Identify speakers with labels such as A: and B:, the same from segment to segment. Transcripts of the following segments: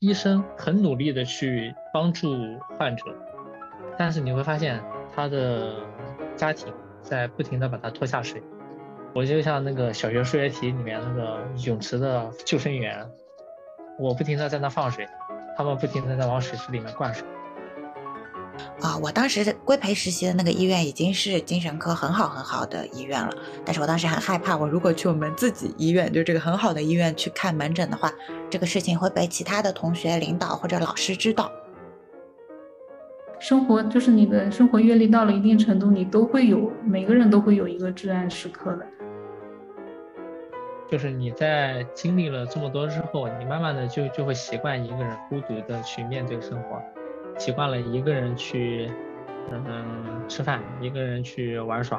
A: 医生很努力的去帮助患者，但是你会发现他的家庭在不停的把他拖下水。我就像那个小学数学题里面那个泳池的救生员，我不停的在那放水，他们不停的在往水池里面灌水。
B: 啊，我当时规培实习的那个医院已经是精神科很好很好的医院了，但是我当时很害怕，我如果去我们自己医院，就这个很好的医院去看门诊的话，这个事情会被其他的同学、领导或者老师知道。
C: 生活就是你的生活阅历到了一定程度，你都会有，每个人都会有一个至暗时刻的。
A: 就是你在经历了这么多之后，你慢慢的就就会习惯一个人孤独的去面对生活，习惯了一个人去，嗯，吃饭，一个人去玩耍，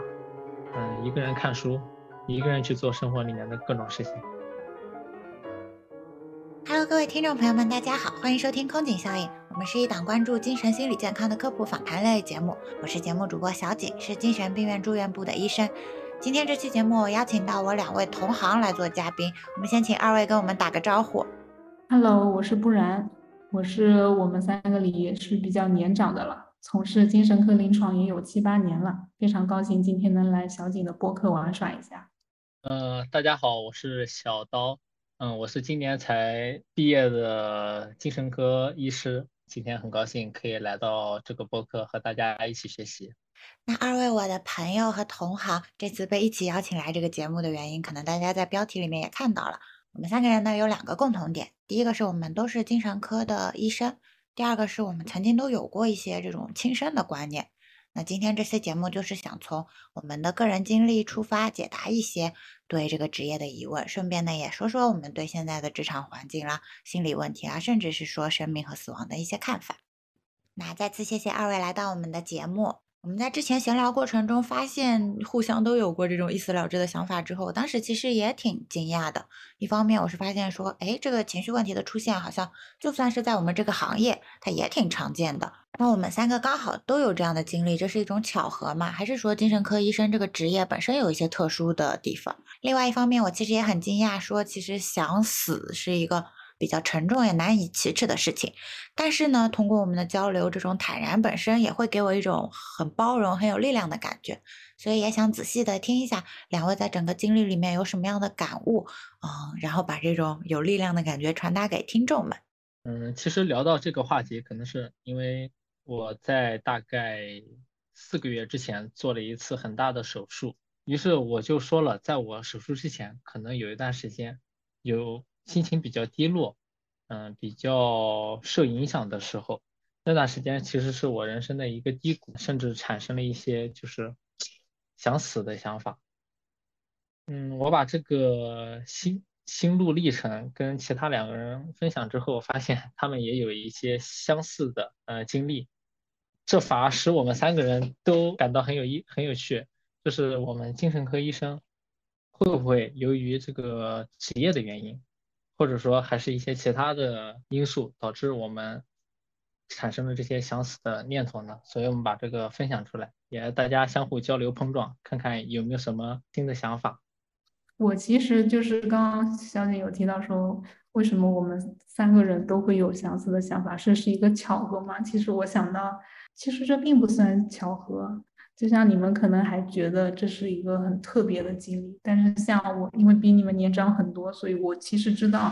A: 嗯，一个人看书，一个人去做生活里面的各种事情。
B: Hello，各位听众朋友们，大家好，欢迎收听空警效应，我们是一档关注精神心理健康的科普访谈类节目，我是节目主播小景，是精神病院住院部的医生。今天这期节目，我邀请到我两位同行来做嘉宾。我们先请二位跟我们打个招呼。
C: Hello，我是不然，我是我们三个里也是比较年长的了，从事精神科临床也有七八年了，非常高兴今天能来小景的播客玩耍一下。
A: 呃，大家好，我是小刀，嗯，我是今年才毕业的精神科医师，今天很高兴可以来到这个播客和大家一起学习。
B: 那二位我的朋友和同行，这次被一起邀请来这个节目的原因，可能大家在标题里面也看到了。我们三个人呢有两个共同点，第一个是我们都是精神科的医生，第二个是我们曾经都有过一些这种轻生的观念。那今天这期节目就是想从我们的个人经历出发，解答一些对这个职业的疑问，顺便呢也说说我们对现在的职场环境啦、心理问题啊，甚至是说生命和死亡的一些看法。那再次谢谢二位来到我们的节目。我们在之前闲聊过程中发现，互相都有过这种一死了之的想法之后，我当时其实也挺惊讶的。一方面，我是发现说，哎，这个情绪问题的出现，好像就算是在我们这个行业，它也挺常见的。那我们三个刚好都有这样的经历，这是一种巧合吗？还是说精神科医生这个职业本身有一些特殊的地方？另外一方面，我其实也很惊讶，说其实想死是一个。比较沉重也难以启齿的事情，但是呢，通过我们的交流，这种坦然本身也会给我一种很包容、很有力量的感觉。所以也想仔细的听一下两位在整个经历里面有什么样的感悟，嗯，然后把这种有力量的感觉传达给听众们。
A: 嗯，其实聊到这个话题，可能是因为我在大概四个月之前做了一次很大的手术，于是我就说了，在我手术之前，可能有一段时间有。心情比较低落，嗯，比较受影响的时候，那段时间其实是我人生的一个低谷，甚至产生了一些就是想死的想法。嗯，我把这个心心路历程跟其他两个人分享之后，发现他们也有一些相似的呃经历，这反而使我们三个人都感到很有意很有趣，就是我们精神科医生会不会由于这个职业的原因？或者说还是一些其他的因素导致我们产生了这些想死的念头呢？所以我们把这个分享出来，也大家相互交流碰撞，看看有没有什么新的想法。
C: 我其实就是刚刚小姐有提到说，为什么我们三个人都会有相似的想法，这是一个巧合吗？其实我想到，其实这并不算巧合。就像你们可能还觉得这是一个很特别的经历，但是像我，因为比你们年长很多，所以我其实知道，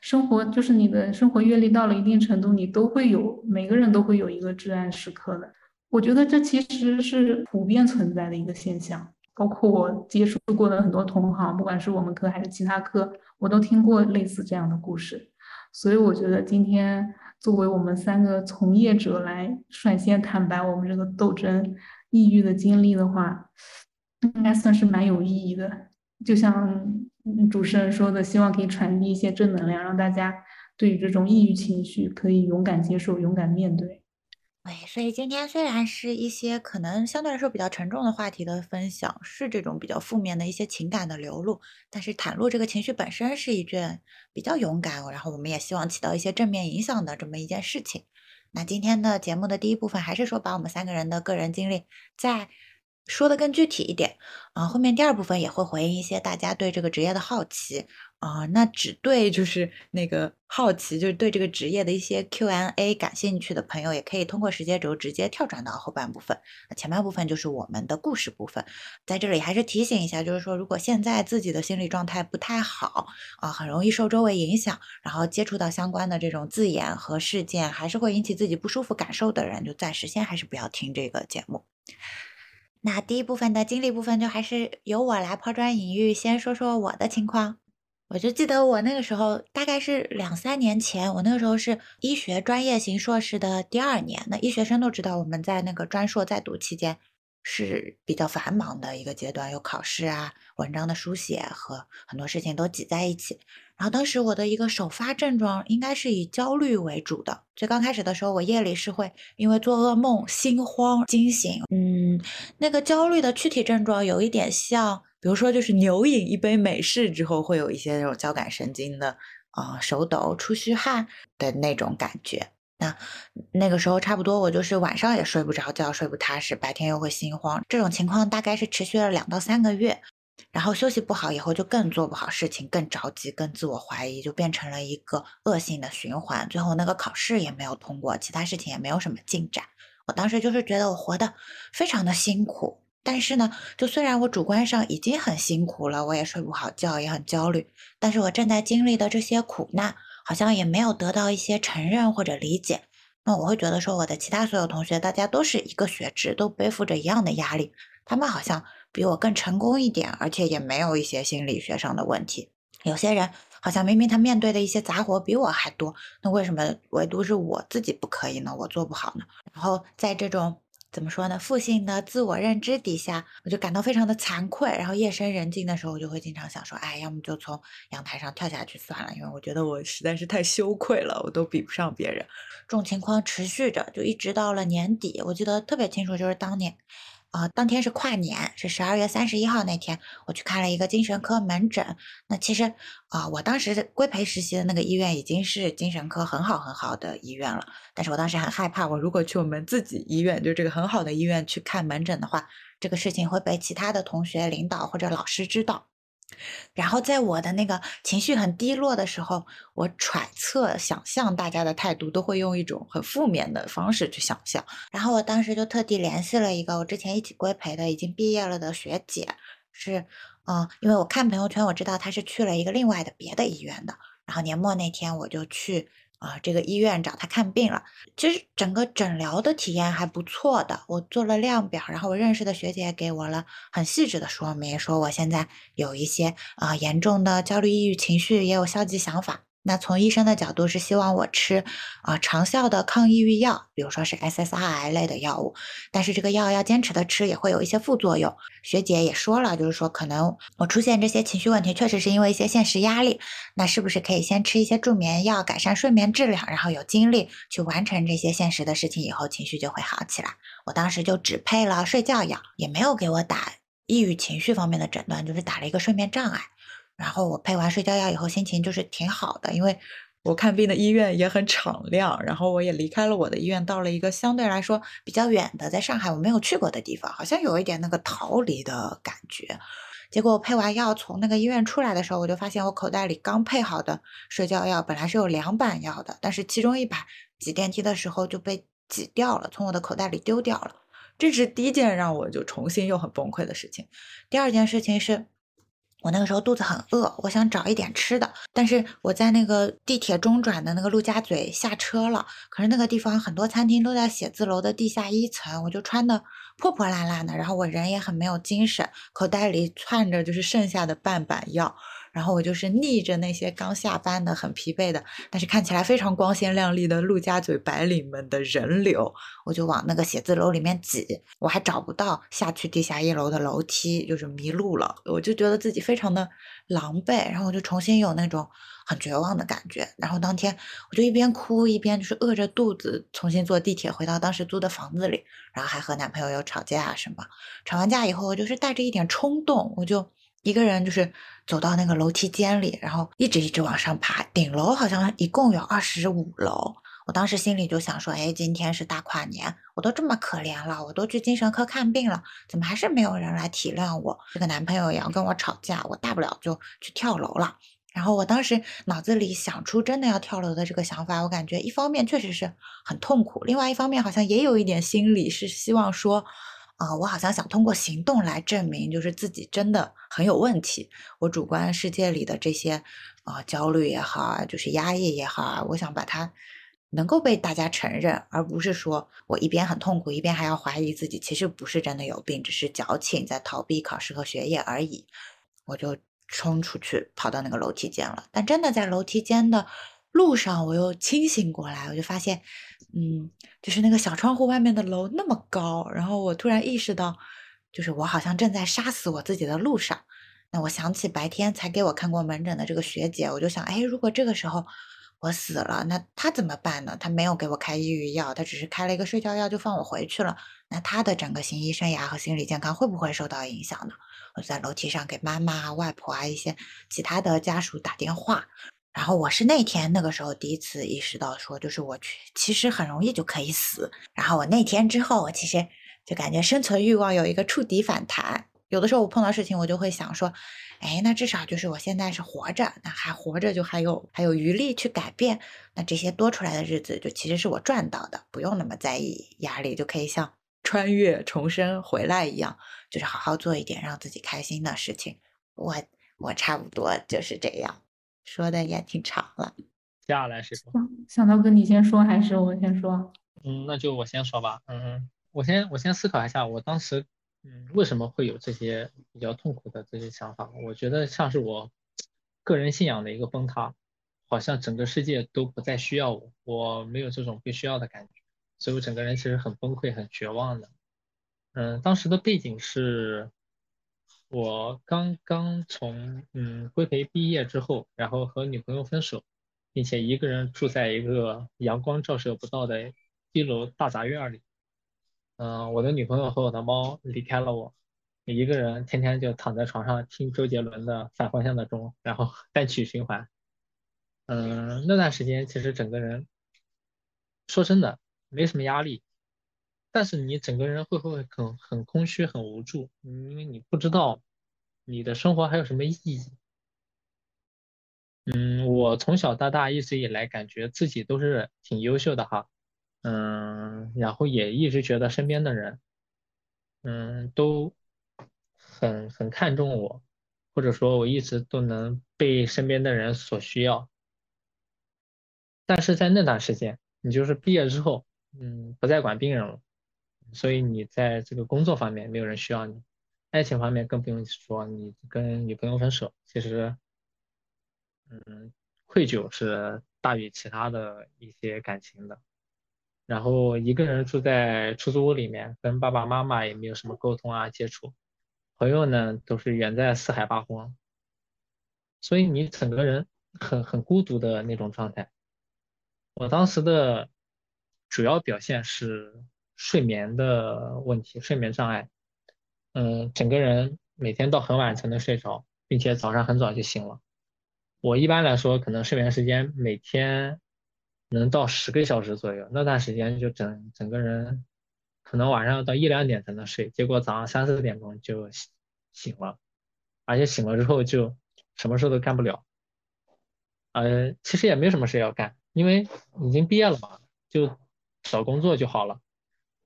C: 生活就是你的生活阅历到了一定程度，你都会有，每个人都会有一个至暗时刻的。我觉得这其实是普遍存在的一个现象，包括我接触过的很多同行，不管是我们科还是其他科，我都听过类似这样的故事。所以我觉得今天作为我们三个从业者来率先坦白我们这个斗争。抑郁的经历的话，应该算是蛮有意义的。就像主持人说的，希望可以传递一些正能量，让大家对于这种抑郁情绪可以勇敢接受、勇敢面对。
B: 对，所以今天虽然是一些可能相对来说比较沉重的话题的分享，是这种比较负面的一些情感的流露，但是袒露这个情绪本身是一件比较勇敢，然后我们也希望起到一些正面影响的这么一件事情。那今天的节目的第一部分，还是说把我们三个人的个人经历在说的更具体一点啊。后面第二部分也会回应一些大家对这个职业的好奇。啊，那只对就是那个好奇，就是对这个职业的一些 Q&A 感兴趣的朋友，也可以通过时间轴直接跳转到后半部分。前半部分就是我们的故事部分。在这里还是提醒一下，就是说，如果现在自己的心理状态不太好啊，很容易受周围影响，然后接触到相关的这种字眼和事件，还是会引起自己不舒服感受的人，就暂时先还是不要听这个节目。那第一部分的经历部分，就还是由我来抛砖引玉，先说说我的情况。我就记得我那个时候大概是两三年前，我那个时候是医学专业型硕士的第二年。那医学生都知道，我们在那个专硕在读期间是比较繁忙的一个阶段，有考试啊、文章的书写和很多事情都挤在一起。然后当时我的一个首发症状应该是以焦虑为主的。最刚开始的时候，我夜里是会因为做噩梦、心慌、惊醒。嗯，那个焦虑的躯体症状有一点像。比如说，就是牛饮一杯美式之后，会有一些那种交感神经的啊手抖、出虚汗的那种感觉。那那个时候差不多，我就是晚上也睡不着觉，睡不踏实，白天又会心慌。这种情况大概是持续了两到三个月，然后休息不好以后，就更做不好事情，更着急，更自我怀疑，就变成了一个恶性的循环。最后那个考试也没有通过，其他事情也没有什么进展。我当时就是觉得我活得非常的辛苦。但是呢，就虽然我主观上已经很辛苦了，我也睡不好觉，也很焦虑，但是我正在经历的这些苦难，好像也没有得到一些承认或者理解。那我会觉得说，我的其他所有同学，大家都是一个学制，都背负着一样的压力，他们好像比我更成功一点，而且也没有一些心理学上的问题。有些人好像明明他面对的一些杂活比我还多，那为什么唯独是我自己不可以呢？我做不好呢？然后在这种。怎么说呢？负性的自我认知底下，我就感到非常的惭愧。然后夜深人静的时候，我就会经常想说：“哎，要么就从阳台上跳下去算了，因为我觉得我实在是太羞愧了，我都比不上别人。”这种情况持续着，就一直到了年底。我记得特别清楚，就是当年。啊，当天是跨年，是十二月三十一号那天，我去看了一个精神科门诊。那其实啊，我当时规培实习的那个医院已经是精神科很好很好的医院了，但是我当时很害怕，我如果去我们自己医院，就这个很好的医院去看门诊的话，这个事情会被其他的同学、领导或者老师知道。然后在我的那个情绪很低落的时候，我揣测、想象大家的态度都会用一种很负面的方式去想象。然后我当时就特地联系了一个我之前一起规培的、已经毕业了的学姐，是，嗯，因为我看朋友圈，我知道她是去了一个另外的别的医院的。然后年末那天我就去。啊，这个医院找他看病了。其实整个诊疗的体验还不错的，我做了量表，然后我认识的学姐给我了很细致的说明，说我现在有一些啊严重的焦虑、抑郁情绪，也有消极想法。那从医生的角度是希望我吃啊长效的抗抑郁药，比如说是 SSRI 类的药物，但是这个药要坚持的吃也会有一些副作用。学姐也说了，就是说可能我出现这些情绪问题，确实是因为一些现实压力。那是不是可以先吃一些助眠药，改善睡眠质量，然后有精力去完成这些现实的事情，以后情绪就会好起来。我当时就只配了睡觉药，也没有给我打抑郁情绪方面的诊断，就是打了一个睡眠障碍。然后我配完睡觉药以后，心情就是挺好的，因为我看病的医院也很敞亮。然后我也离开了我的医院，到了一个相对来说比较远的，在上海我没有去过的地方，好像有一点那个逃离的感觉。结果我配完药从那个医院出来的时候，我就发现我口袋里刚配好的睡觉药本来是有两板药的，但是其中一板挤电梯的时候就被挤掉了，从我的口袋里丢掉了。这是第一件让我就重新又很崩溃的事情。第二件事情是。我那个时候肚子很饿，我想找一点吃的，但是我在那个地铁中转的那个陆家嘴下车了，可是那个地方很多餐厅都在写字楼的地下一层，我就穿的破破烂烂的，然后我人也很没有精神，口袋里攥着就是剩下的半板药。然后我就是逆着那些刚下班的、很疲惫的，但是看起来非常光鲜亮丽的陆家嘴白领们的人流，我就往那个写字楼里面挤。我还找不到下去地下一楼的楼梯，就是迷路了。我就觉得自己非常的狼狈，然后我就重新有那种很绝望的感觉。然后当天我就一边哭一边就是饿着肚子，重新坐地铁回到当时租的房子里，然后还和男朋友有吵架什么。吵完架以后，我就是带着一点冲动，我就。一个人就是走到那个楼梯间里，然后一直一直往上爬。顶楼好像一共有二十五楼，我当时心里就想说，哎，今天是大跨年，我都这么可怜了，我都去精神科看病了，怎么还是没有人来体谅我？这个男朋友也要跟我吵架，我大不了就去跳楼了。然后我当时脑子里想出真的要跳楼的这个想法，我感觉一方面确实是很痛苦，另外一方面好像也有一点心理是希望说，啊，我好像想通过行动来证明，就是自己真的很有问题。我主观世界里的这些啊焦虑也好啊，就是压抑也好啊，我想把它能够被大家承认，而不是说我一边很痛苦，一边还要怀疑自己其实不是真的有病，只是矫情在逃避考试和学业而已。我就。冲出去，跑到那个楼梯间了。但真的在楼梯间的路上，我又清醒过来，我就发现，嗯，就是那个小窗户外面的楼那么高。然后我突然意识到，就是我好像正在杀死我自己的路上。那我想起白天才给我看过门诊的这个学姐，我就想，哎，如果这个时候我死了，那她怎么办呢？她没有给我开抑郁药，她只是开了一个睡觉药就放我回去了。那她的整个行医生涯和心理健康会不会受到影响呢？我在楼梯上给妈妈、外婆啊一些其他的家属打电话，然后我是那天那个时候第一次意识到说，就是我去其实很容易就可以死。然后我那天之后，我其实就感觉生存欲望有一个触底反弹。有的时候我碰到事情，我就会想说，哎，那至少就是我现在是活着，那还活着就还有还有余力去改变。那这些多出来的日子，就其实是我赚到的，不用那么在意压力，就可以像穿越重生回来一样。就是好好做一点让自己开心的事情，我我差不多就是这样，说的也挺长了。
A: 接下来谁说？
C: 想到跟你先说还是我先说？
A: 嗯，那就我先说吧。嗯，我先我先思考一下，我当时嗯为什么会有这些比较痛苦的这些想法？我觉得像是我个人信仰的一个崩塌，好像整个世界都不再需要我，我没有这种被需要的感觉，所以我整个人其实很崩溃、很绝望的。嗯，当时的背景是，我刚刚从嗯规培毕业之后，然后和女朋友分手，并且一个人住在一个阳光照射不到的一楼大杂院里。嗯，我的女朋友和我的猫离开了我，一个人天天就躺在床上听周杰伦的反方向的钟，然后 单曲循环。嗯，那段时间其实整个人，说真的没什么压力。但是你整个人会不会很很空虚、很无助？因为你不知道你的生活还有什么意义。嗯，我从小到大一直以来感觉自己都是挺优秀的哈，嗯，然后也一直觉得身边的人，嗯，都很很看重我，或者说我一直都能被身边的人所需要。但是在那段时间，你就是毕业之后，嗯，不再管病人了。所以你在这个工作方面没有人需要你，爱情方面更不用说，你跟女朋友分手，其实，嗯，愧疚是大于其他的一些感情的。然后一个人住在出租屋里面，跟爸爸妈妈也没有什么沟通啊接触，朋友呢都是远在四海八荒，所以你整个人很很孤独的那种状态。我当时的主要表现是。睡眠的问题，睡眠障碍，嗯，整个人每天到很晚才能睡着，并且早上很早就醒了。我一般来说可能睡眠时间每天能到十个小时左右，那段时间就整整个人可能晚上到一两点才能睡，结果早上三四点钟就醒了，而且醒了之后就什么事都干不了。呃，其实也没什么事要干，因为已经毕业了嘛，就找工作就好了。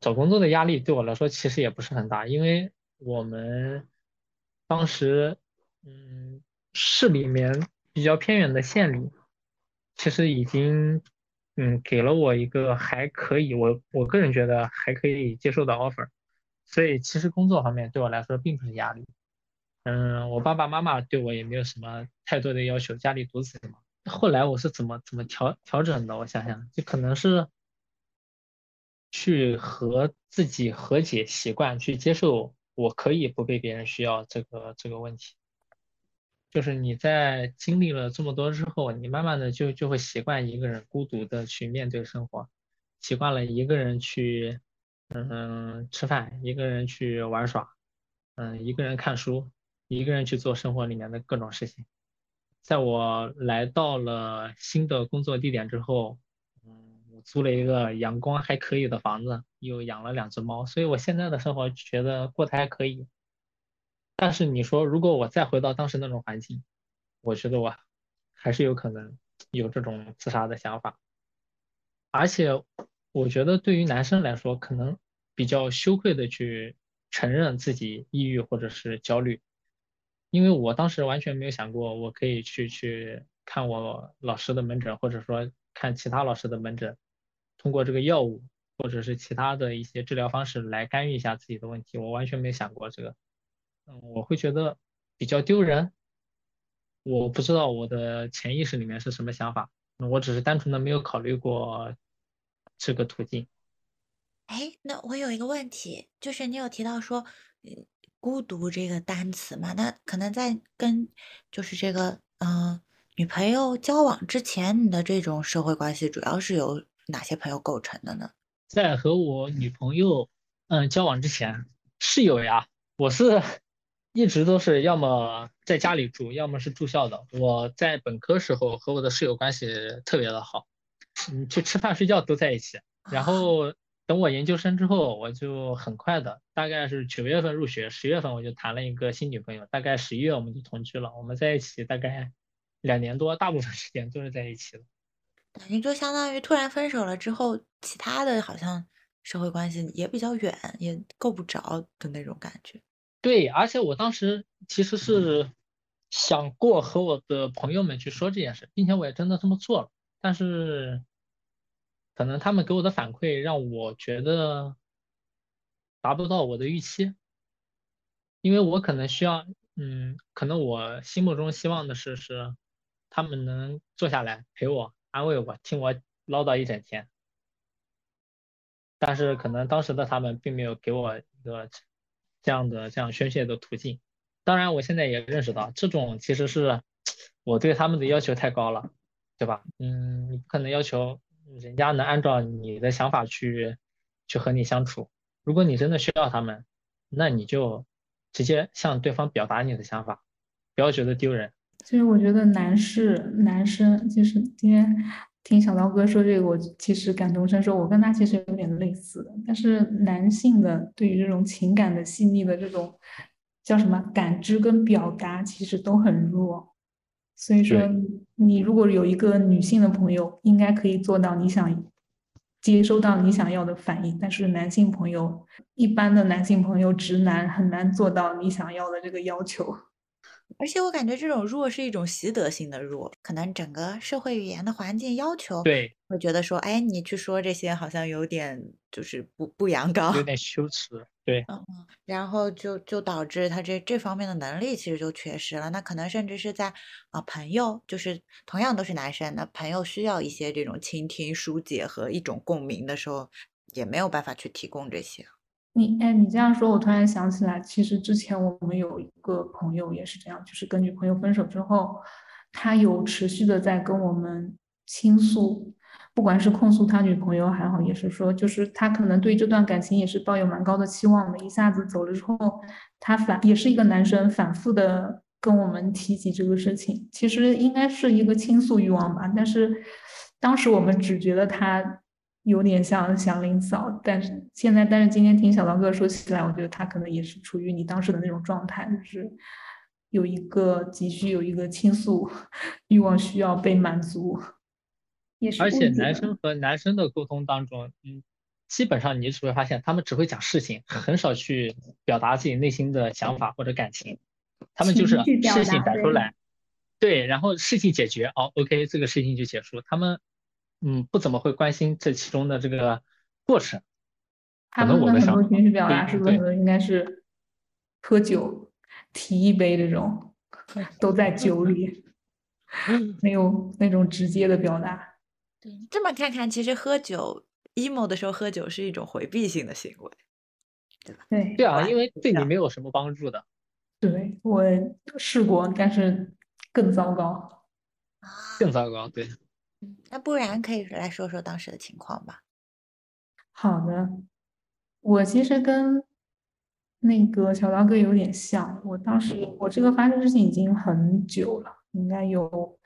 A: 找工作的压力对我来说其实也不是很大，因为我们当时，嗯，市里面比较偏远的县里，其实已经，嗯，给了我一个还可以，我我个人觉得还可以接受的 offer，所以其实工作方面对我来说并不是压力。嗯，我爸爸妈妈对我也没有什么太多的要求，家里独子嘛。后来我是怎么怎么调调整的？我想想，就可能是。去和自己和解，习惯去接受，我可以不被别人需要这个这个问题。就是你在经历了这么多之后，你慢慢的就就会习惯一个人孤独的去面对生活，习惯了一个人去，嗯，吃饭，一个人去玩耍，嗯，一个人看书，一个人去做生活里面的各种事情。在我来到了新的工作地点之后，租了一个阳光还可以的房子，又养了两只猫，所以我现在的生活觉得过得还可以。但是你说，如果我再回到当时那种环境，我觉得我还是有可能有这种自杀的想法。而且，我觉得对于男生来说，可能比较羞愧的去承认自己抑郁或者是焦虑，因为我当时完全没有想过我可以去去看我老师的门诊，或者说看其他老师的门诊，通过这个药物或者是其他的一些治疗方式来干预一下自己的问题，我完全没想过这个。嗯，我会觉得比较丢人，我不知道我的潜意识里面是什么想法，我只是单纯的没有考虑过这个途径。
B: 哎，那我有一个问题，就是你有提到说，孤独这个单词嘛，那可能在跟就是这个嗯女朋友交往之前，你的这种社会关系主要是由哪些朋友构成的呢？
A: 在和我女朋友嗯交往之前室友呀，我是。一直都是要么在家里住，要么是住校的。我在本科时候和我的室友关系特别的好，嗯，去吃饭睡觉都在一起。然后等我研究生之后，我就很快的，大概是九月份入学，十月份我就谈了一个新女朋友，大概十一月我们就同居了。我们在一起大概两年多，大部分时间都是在一起的。
B: 等于就相当于突然分手了之后，其他的好像社会关系也比较远，也够不着的那种感觉。
A: 对，而且我当时其实是想过和我的朋友们去说这件事，并且我也真的这么做了。但是，可能他们给我的反馈让我觉得达不到我的预期，因为我可能需要，嗯，可能我心目中希望的是是他们能坐下来陪我、安慰我、听我唠叨一整天。但是可能当时的他们并没有给我一个。这样的这样宣泄的途径，当然我现在也认识到，这种其实是我对他们的要求太高了，对吧？嗯，你不可能要求人家能按照你的想法去去和你相处。如果你真的需要他们，那你就直接向对方表达你的想法，不要觉得丢人。
C: 其实我觉得男士男生就是今天。听小刀哥说这个，我其实感同身受，我跟他其实有点类似的。但是男性的对于这种情感的细腻的这种叫什么感知跟表达，其实都很弱。所以说，你如果有一个女性的朋友，应该可以做到你想接收到你想要的反应。但是男性朋友，一般的男性朋友，直男很难做到你想要的这个要求。
B: 而且我感觉这种弱是一种习得性的弱，可能整个社会语言的环境要求，
A: 对，
B: 会觉得说，哎，你去说这些好像有点就是不不阳刚，
A: 有点羞耻，对，
B: 嗯嗯，然后就就导致他这这方面的能力其实就缺失了。那可能甚至是在啊朋友，就是同样都是男生，那朋友需要一些这种倾听、疏解和一种共鸣的时候，也没有办法去提供这些。
C: 你哎，你这样说，我突然想起来，其实之前我们有一个朋友也是这样，就是跟女朋友分手之后，他有持续的在跟我们倾诉，不管是控诉他女朋友还好，也是说，就是他可能对这段感情也是抱有蛮高的期望的，一下子走了之后，他反也是一个男生，反复的跟我们提起这个事情，其实应该是一个倾诉欲望吧，但是当时我们只觉得他。有点像祥林嫂，但是现在，但是今天听小刀哥说起来，我觉得他可能也是处于你当时的那种状态，就是有一个急需有一个倾诉欲望需要被满足，也是。
A: 而且男生和男生的沟通当中，嗯，基本上你只会发现他们只会讲事情，很少去表达自己内心的想法或者感情，他们就是事情摆出来，对，然后事情解决，哦，OK，这个事情就结束，他们。嗯，不怎么会关心这其中的这个过程。
C: 他们的很多情绪表达是不是应该是喝酒，提一杯这种，都在酒里，没有那种直接的表达。
B: 对，这么看看，其实喝酒 emo 的时候喝酒是一种回避性的行为，对吧？
C: 对，
A: 对啊，因为对你没有什么帮助的。
C: 对我试过，但是更糟糕。
A: 更糟糕，对。
B: 那不然可以来说说当时的情况吧。
C: 好的，我其实跟那个小刀哥有点像。我当时我这个发生事情已经很久了，应该有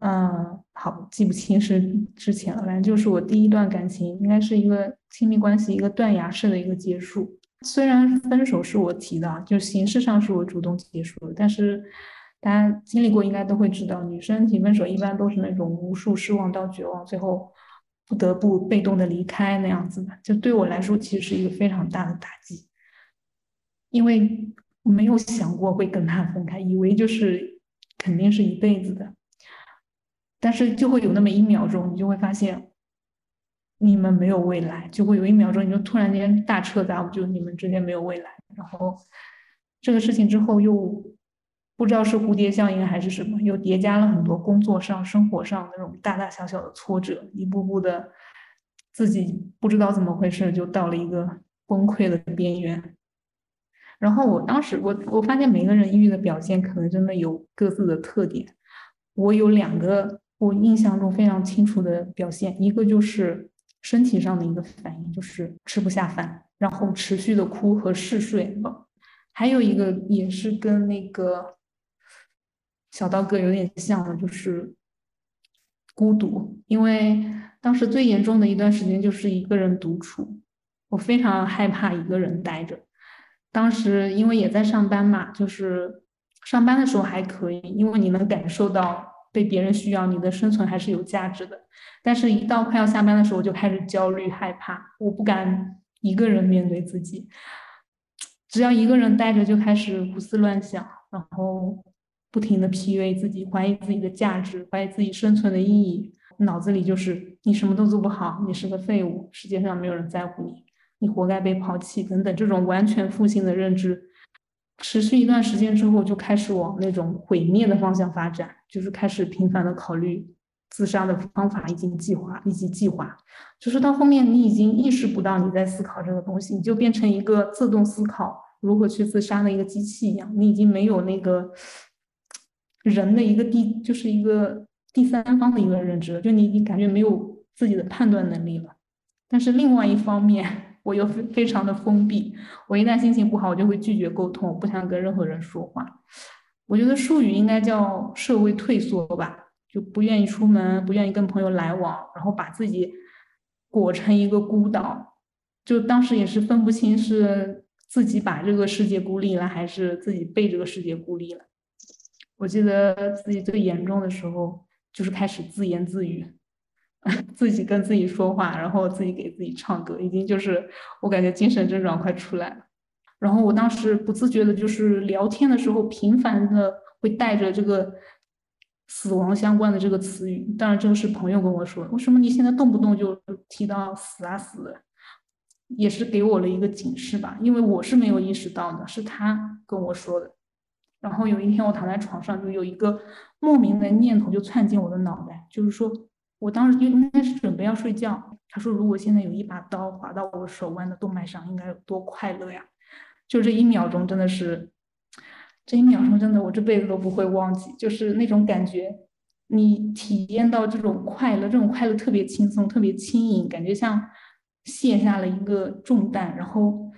C: 嗯，好，记不清是之前了，反正就是我第一段感情，应该是一个亲密关系一个断崖式的一个结束。虽然分手是我提的，就形式上是我主动结束的，但是大家经历过应该都会知道，女生提分手一般都是那种无数失望到绝望，最后不得不被动的离开那样子的。就对我来说，其实是一个非常大的打击，因为我没有想过会跟他分开，以为就是肯定是一辈子的。但是就会有那么一秒钟，你就会发现你们没有未来，就会有一秒钟，你就突然间大彻大悟，就你们之间没有未来。然后这个事情之后又不知道是蝴蝶效应还是什么，又叠加了很多工作上、生活上那种大大小小的挫折，一步步的自己不知道怎么回事，就到了一个崩溃的边缘。然后我当时我我发现每个人抑郁的表现可能真的有各自的特点，我有两个。我印象中非常清楚的表现，一个就是身体上的一个反应，就是吃不下饭，然后持续的哭和嗜睡；还有一个也是跟那个小刀哥有点像的，就是孤独。因为当时最严重的一段时间就是一个人独处，我非常害怕一个人待着。当时因为也在上班嘛，就是上班的时候还可以，因为你能感受到。被别人需要，你的生存还是有价值的。但是，一到快要下班的时候，我就开始焦虑、害怕，我不敢一个人面对自己。只要一个人待着，就开始胡思乱想，然后不停的 PUA 自己，怀疑自己的价值，怀疑自己生存的意义。脑子里就是你什么都做不好，你是个废物，世界上没有人在乎你，你活该被抛弃，等等，这种完全负性的认知。持续一段时间之后，就开始往那种毁灭的方向发展，就是开始频繁的考虑自杀的方法以及计划以及计划。就是到后面，你已经意识不到你在思考这个东西，你就变成一个自动思考如何去自杀的一个机器一样，你已经没有那个人的一个第，就是一个第三方的一个认知，就你你感觉没有自己的判断能力了。但是另外一方面，我又非非常的封闭，我一旦心情不好，我就会拒绝沟通，我不想跟任何人说话。我觉得术语应该叫社会退缩吧，就不愿意出门，不愿意跟朋友来往，然后把自己裹成一个孤岛。就当时也是分不清是自己把这个世界孤立了，还是自己被这个世界孤立了。我记得自己最严重的时候，就是开始自言自语。自己跟自己说话，然后自己给自己唱歌，已经就是我感觉精神症状快出来了。然后我当时不自觉的，就是聊天的时候频繁的会带着这个死亡相关的这个词语。当然这个是朋友跟我说，为什么你现在动不动就提到死啊死，也是给我了一个警示吧。因为我是没有意识到的，是他跟我说的。然后有一天我躺在床上，就有一个莫名的念头就窜进我的脑袋，就是说。我当时就应该是准备要睡觉。他说：“如果现在有一把刀划到我手腕的动脉上，应该有多快乐呀！”就这一秒钟，真的是，这一秒钟真的我这辈子都不会忘记。就是那种感觉，你体验到这种快乐，这种快乐特别轻松，特别轻盈，感觉像卸下了一个重担。然后，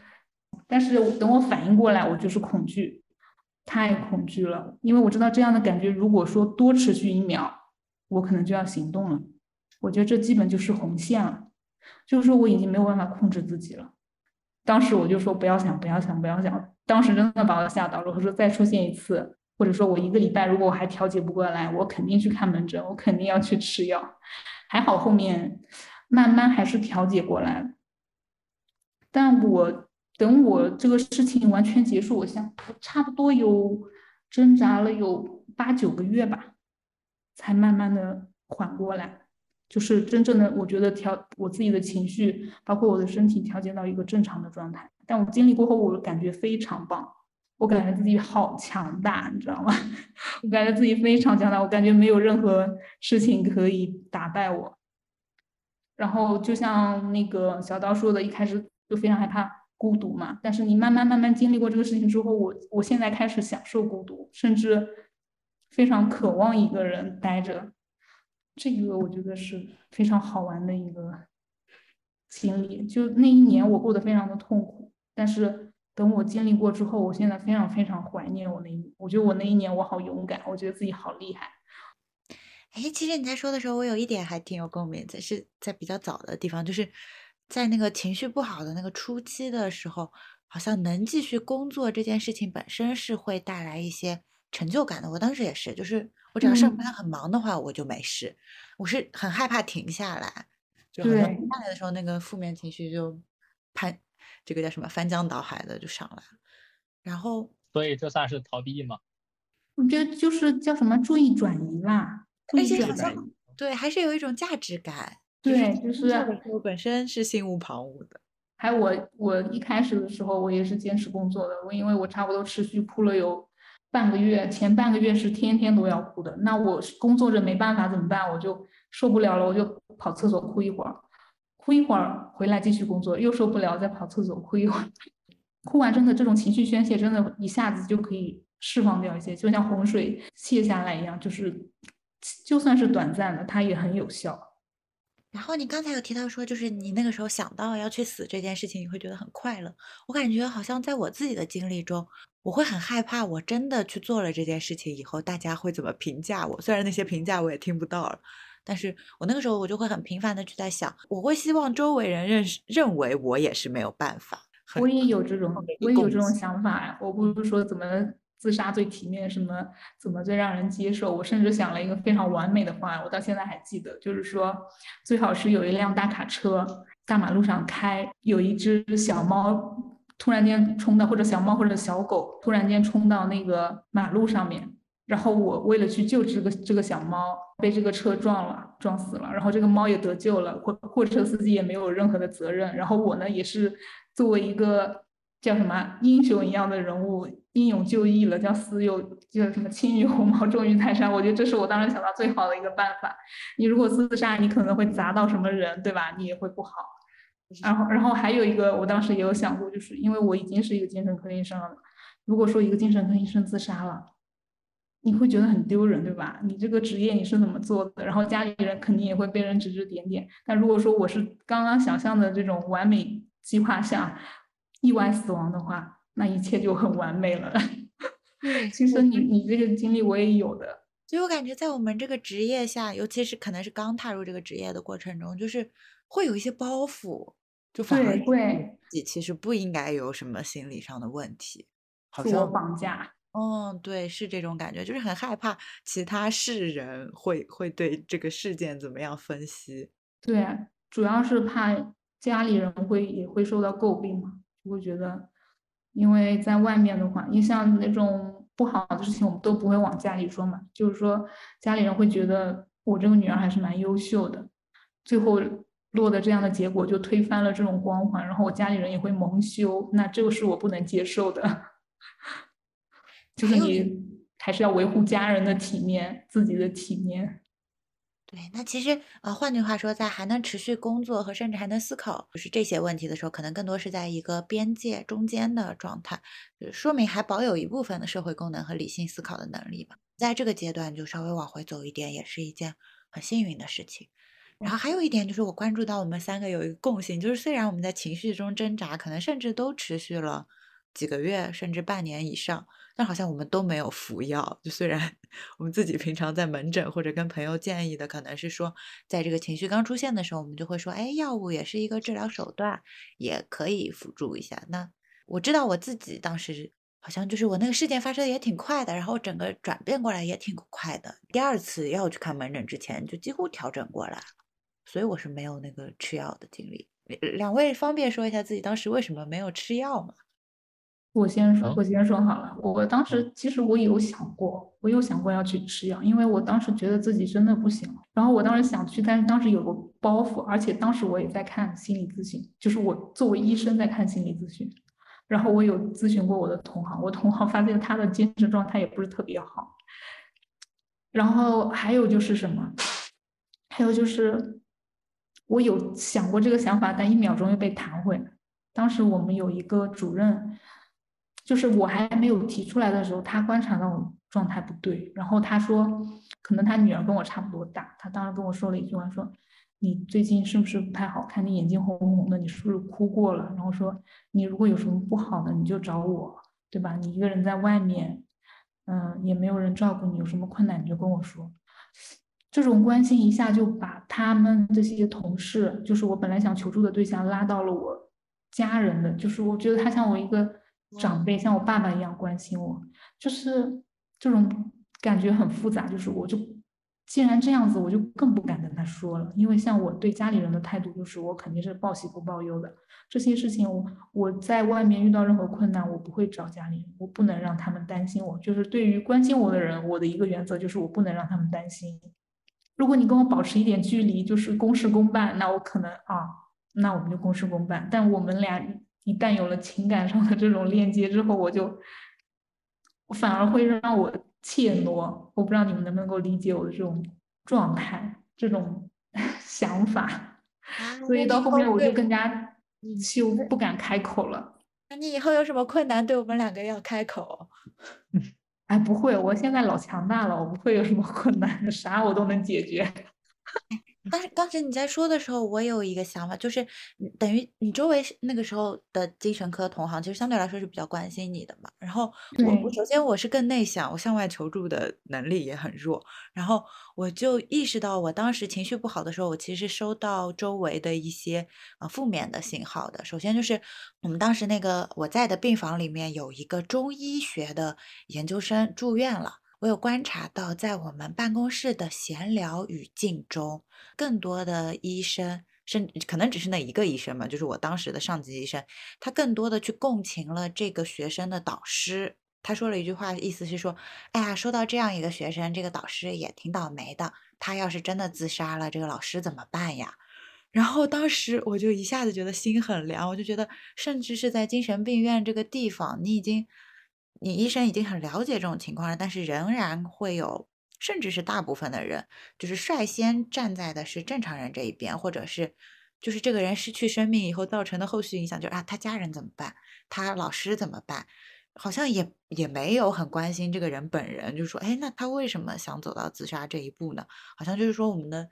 C: 但是等我反应过来，我就是恐惧，太恐惧了，因为我知道这样的感觉，如果说多持续一秒，我可能就要行动了。我觉得这基本就是红线了，就是说我已经没有办法控制自己了。当时我就说不要想，不要想，不要想。当时真的把我吓到了。我说再出现一次，或者说我一个礼拜如果我还调节不过来，我肯定去看门诊，我肯定要去吃药。还好后面慢慢还是调节过来了。但我等我这个事情完全结束，我想差不多有挣扎了有八九个月吧，才慢慢的缓过来。就是真正的，我觉得调我自己的情绪，包括我的身体调节到一个正常的状态。但我经历过后，我感觉非常棒，我感觉自己好强大，你知道吗？我感觉自己非常强大，我感觉没有任何事情可以打败我。然后就像那个小刀说的，一开始就非常害怕孤独嘛。但是你慢慢慢慢经历过这个事情之后，我我现在开始享受孤独，甚至非常渴望一个人待着。这个我觉得是非常好玩的一个经历。就那一年，我过得非常的痛苦，但是等我经历过之后，我现在非常非常怀念我那一。我觉得我那一年我好勇敢，我觉得自己好厉害。
B: 哎，其实你在说的时候，我有一点还挺有共鸣的，是在比较早的地方，就是在那个情绪不好的那个初期的时候，好像能继续工作这件事情本身是会带来一些成就感的。我当时也是，就是我只要上班很忙的话，我就没事。我是很害怕停下来，就好像停下来的时候，那个负面情绪就攀，这个叫什么翻江倒海的就上来了。然后，
A: 所以这算是逃避吗？
C: 我觉得就是叫什么注意转移啦。
B: 而且好像对，还是有一种价值感。
C: 对，就是
B: 我本身是心无旁骛的。
C: 还有我，我一开始的时候，我也是坚持工作的。我因为我差不多持续哭了有半个月，前半个月是天天都要哭的。那我工作着没办法怎么办？我就受不了了，我就跑厕所哭一会儿，哭一会儿回来继续工作，又受不了再跑厕所哭一会儿。哭完真的这种情绪宣泄，真的一下子就可以释放掉一些，就像洪水泄下来一样，就是。就算是短暂的，它也很有效。
B: 然后你刚才有提到说，就是你那个时候想到要去死这件事情，你会觉得很快乐。我感觉好像在我自己的经历中，我会很害怕，我真的去做了这件事情以后，大家会怎么评价我？虽然那些评价我也听不到了，但是我那个时候我就会很频繁的去在想，我会希望周围人认识认为我也是没有办法。
C: 我也有这种，我也有这种想法。我不是说怎么。自杀最体面，什么怎么最让人接受？我甚至想了一个非常完美的方案，我到现在还记得，就是说最好是有一辆大卡车大马路上开，有一只小猫突然间冲到，或者小猫或者小狗突然间冲到那个马路上面，然后我为了去救这个这个小猫，被这个车撞了，撞死了，然后这个猫也得救了，货货车司机也没有任何的责任，然后我呢也是作为一个。叫什么英雄一样的人物，英勇就义了，叫死有叫什么轻于鸿毛，重于泰山。我觉得这是我当时想到最好的一个办法。你如果自杀，你可能会砸到什么人，对吧？你也会不好。然后，然后还有一个，我当时也有想过，就是因为我已经是一个精神科医生了，如果说一个精神科医生自杀了，你会觉得很丢人，对吧？你这个职业你是怎么做的？然后家里人肯定也会被人指指点点。但如果说我是刚刚想象的这种完美计划下。意外死亡的话，那一切就很完美了。
B: 对，
C: 其实你你这个经历我也有的，
B: 所以我感觉在我们这个职业下，尤其是可能是刚踏入这个职业的过程中，就是会有一些包袱，就反而
C: 会
B: 自己其实不应该有什么心理上的问题，
C: 自我绑架。
B: 嗯，对，是这种感觉，就是很害怕其他世人会会对这个事件怎么样分析。
C: 对，主要是怕家里人会也会受到诟病嘛。我觉得，因为在外面的话，你像那种不好的事情，我们都不会往家里说嘛。就是说，家里人会觉得我这个女儿还是蛮优秀的，最后落的这样的结果就推翻了这种光环，然后我家里人也会蒙羞，那这个是我不能接受的。就是你还是要维护家人的体面，自己的体面。
B: 对，那其实呃，换句话说，在还能持续工作和甚至还能思考就是这些问题的时候，可能更多是在一个边界中间的状态，说明还保有一部分的社会功能和理性思考的能力吧。在这个阶段，就稍微往回走一点，也是一件很幸运的事情。然后还有一点就是，我关注到我们三个有一个共性，就是虽然我们在情绪中挣扎，可能甚至都持续了几个月，甚至半年以上。但好像我们都没有服药，就虽然我们自己平常在门诊或者跟朋友建议的，可能是说，在这个情绪刚出现的时候，我们就会说，哎，药物也是一个治疗手段，也可以辅助一下。那我知道我自己当时好像就是我那个事件发生的也挺快的，然后整个转变过来也挺快的。第二次要去看门诊之前，就几乎调整过来了，所以我是没有那个吃药的经历。两位方便说一下自己当时为什么没有吃药吗？
C: 我先说，我先说好了。我当时其实我有想过，我有想过要去吃药，因为我当时觉得自己真的不行了。然后我当时想去，但是当时有个包袱，而且当时我也在看心理咨询，就是我作为医生在看心理咨询。然后我有咨询过我的同行，我同行发现他的精神状态也不是特别好。然后还有就是什么？还有就是我有想过这个想法，但一秒钟又被弹回来。当时我们有一个主任。就是我还没有提出来的时候，他观察到我状态不对，然后他说，可能他女儿跟我差不多大，他当时跟我说了一句话，说你最近是不是不太好看？你眼睛红红的，你是不是哭过了？然后说你如果有什么不好的，你就找我，对吧？你一个人在外面，嗯，也没有人照顾你，有什么困难你就跟我说。这种关心一下就把他们这些同事，就是我本来想求助的对象，拉到了我家人的，就是我觉得他像我一个长辈，像我爸爸一样关心我，就是这种感觉很复杂。就是我就既然这样子，我就更不敢跟他说了，因为像我对家里人的态度，就是我肯定是报喜不报忧的。这些事情，我我在外面遇到任何困难，我不会找家里人，我不能让他们担心我。就是对于关心我的人，我的一个原则就是我不能让他们担心。如果你跟我保持一点距离，就是公事公办，那我可能啊，那我们就公事公办。但我们俩一旦有了情感上的这种链接之后，我就反而会让我怯懦。我不知道你们能不能够理解我的这种状态、这种 想法。所以到后面我就更加就不敢开口了。
B: 那你以后有什么困难，对我们两个要开口？
C: 哎，不会，我现在老强大了，我不会有什么困难，啥我都能解决。
B: 当时当时你在说的时候，我有一个想法，就是等于你周围那个时候的精神科同行，其实相对来说是比较关心你的嘛。然后我我首先我是更内向，我向外求助的能力也很弱。然后我就意识到，我当时情绪不好的时候，我其实收到周围的一些呃负面的信号的。首先就是我们当时那个我在的病房里面有一个中医学的研究生住院了。我有观察到，在我们办公室的闲聊语境中，更多的医生，甚可能只是那一个医生嘛，就是我当时的上级医生，他更多的去共情了这个学生的导师。他说了一句话，意思是说，哎呀，说到这样一个学生，这个导师也挺倒霉的。他要是真的自杀了，这个老师怎么办呀？然后当时我就一下子觉得心很凉，我就觉得，甚至是在精神病院这个地方，你已经。你医生已经很了解这种情况了，但是仍然会有，甚至是大部分的人，就是率先站在的是正常人这一边，或者是，就是这个人失去生命以后造成的后续影响，就是啊，他家人怎么办？他老师怎么办？好像也也没有很关心这个人本人，就说，哎，那他为什么想走到自杀这一步呢？好像就是说我们的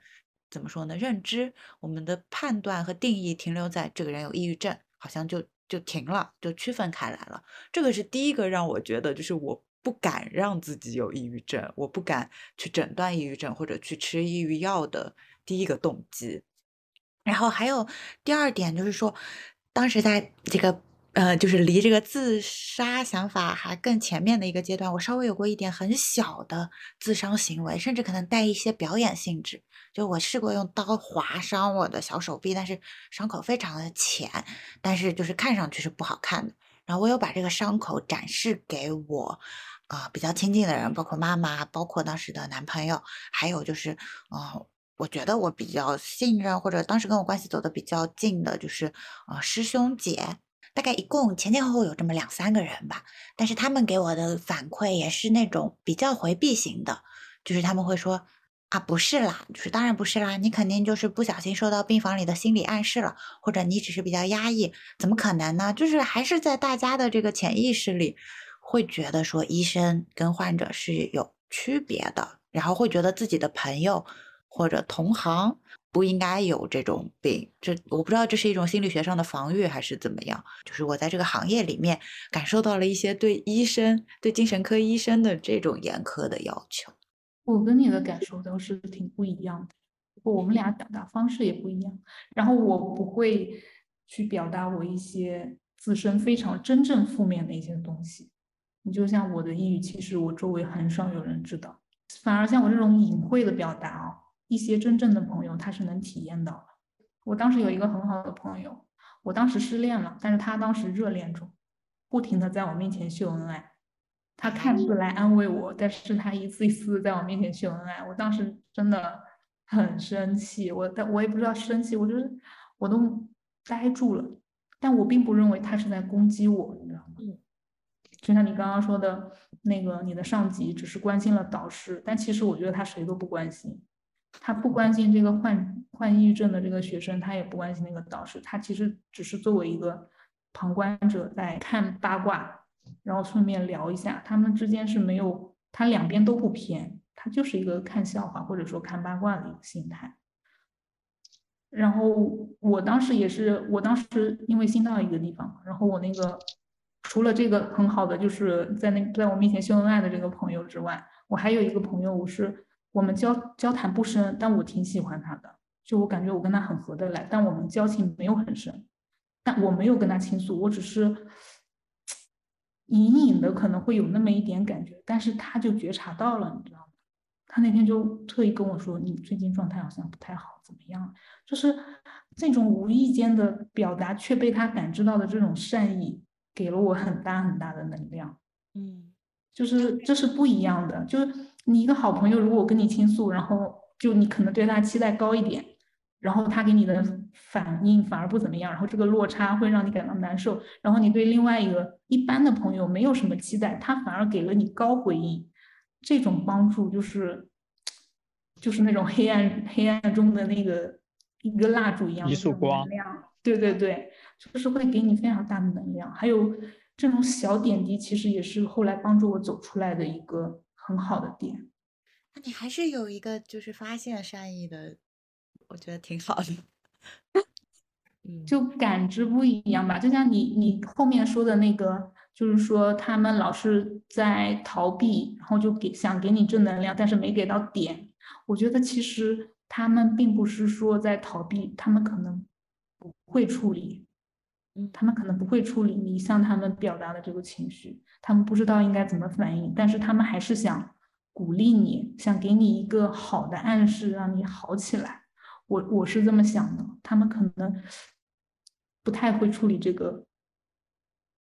B: 怎么说呢？认知，我们的判断和定义停留在这个人有抑郁症，好像就。就停了，就区分开来了。这个是第一个让我觉得，就是我不敢让自己有抑郁症，我不敢去诊断抑郁症或者去吃抑郁药的第一个动机。然后还有第二点，就是说，当时在这个呃，就是离这个自杀想法还更前面的一个阶段，我稍微有过一点很小的自伤行为，甚至可能带一些表演性质。就我试过用刀划伤我的小手臂，但是伤口非常的浅，但是就是看上去是不好看的。然后我有把这个伤口展示给我啊比较亲近的人，包括妈妈，包括当时的男朋友，还有就是嗯，我觉得我比较信任或者当时跟我关系走的比较近的，就是呃师兄姐，大概一共前前后后有这么两三个人吧。但是他们给我的反馈也是那种比较回避型的，就是他们会说。啊，不是啦，就是当然不是啦，你肯定就是不小心受到病房里的心理暗示了，或者你只是比较压抑，怎么可能呢？就是还是在大家的这个潜意识里，会觉得说医生跟患者是有区别的，然后会觉得自己的朋友或者同行不应该有这种病，这我不知道这是一种心理学上的防御还是怎么样。就是我在这个行业里面感受到了一些对医生、对精神科医生的这种严苛的要求。
C: 我跟你的感受都是挺不一样的，我们俩表达方式也不一样。然后我不会去表达我一些自身非常真正负面的一些东西。你就像我的抑郁，其实我周围很少有人知道，反而像我这种隐晦的表达啊，一些真正的朋友他是能体验到的。我当时有一个很好的朋友，我当时失恋了，但是他当时热恋中，不停的在我面前秀恩爱。他看似来安慰我，但是他一次一次在我面前秀恩爱，我当时真的很生气，我但我也不知道生气，我就是我都呆住了，但我并不认为他是在攻击我，你知道吗？就像你刚刚说的那个，你的上级只是关心了导师，但其实我觉得他谁都不关心，他不关心这个患患抑郁症的这个学生，他也不关心那个导师，他其实只是作为一个旁观者在看八卦。然后顺便聊一下，他们之间是没有，他两边都不偏，他就是一个看笑话或者说看八卦的一个心态。然后我当时也是，我当时因为新到一个地方，然后我那个除了这个很好的就是在那在我面前秀恩爱的这个朋友之外，我还有一个朋友，我是我们交交谈不深，但我挺喜欢他的，就我感觉我跟他很合得来，但我们交情没有很深，但我没有跟他倾诉，我只是隐隐的可能会有那么一点感觉，但是他就觉察到了，你知道吗？他那天就特意跟我说：“你最近状态好像不太好，怎么样？”就是这种无意间的表达却被他感知到的这种善意，给了我很大很大的能量。
B: 嗯，
C: 就是这是不一样的，就是你一个好朋友，如果我跟你倾诉，然后就你可能对他期待高一点，然后他给你的反应反而不怎么样，然后这个落差会让你感到难受。然后你对另外一个一般的朋友没有什么期待，他反而给了你高回应，这种帮助就是就是那种黑暗黑暗中的那个一个蜡烛一样的
A: 一束光
C: 能量，对对对，就是会给你非常大的能量，还有。这种小点滴其实也是后来帮助我走出来的一个很好的点。
B: 那你还是有一个就是发现善意的，我觉得挺好的。嗯，
C: 就感知不一样吧，就像你你后面说的那个，就是说他们老是在逃避，然后就给想给你正能量，但是没给到点。我觉得其实他们并不是说在逃避，他们可能不会处理。他们可能不会处理你向他们表达的这个情绪，他们不知道应该怎么反应，但是他们还是想鼓励你，想给你一个好的暗示，让你好起来。我我是这么想的，他们可能不太会处理这个，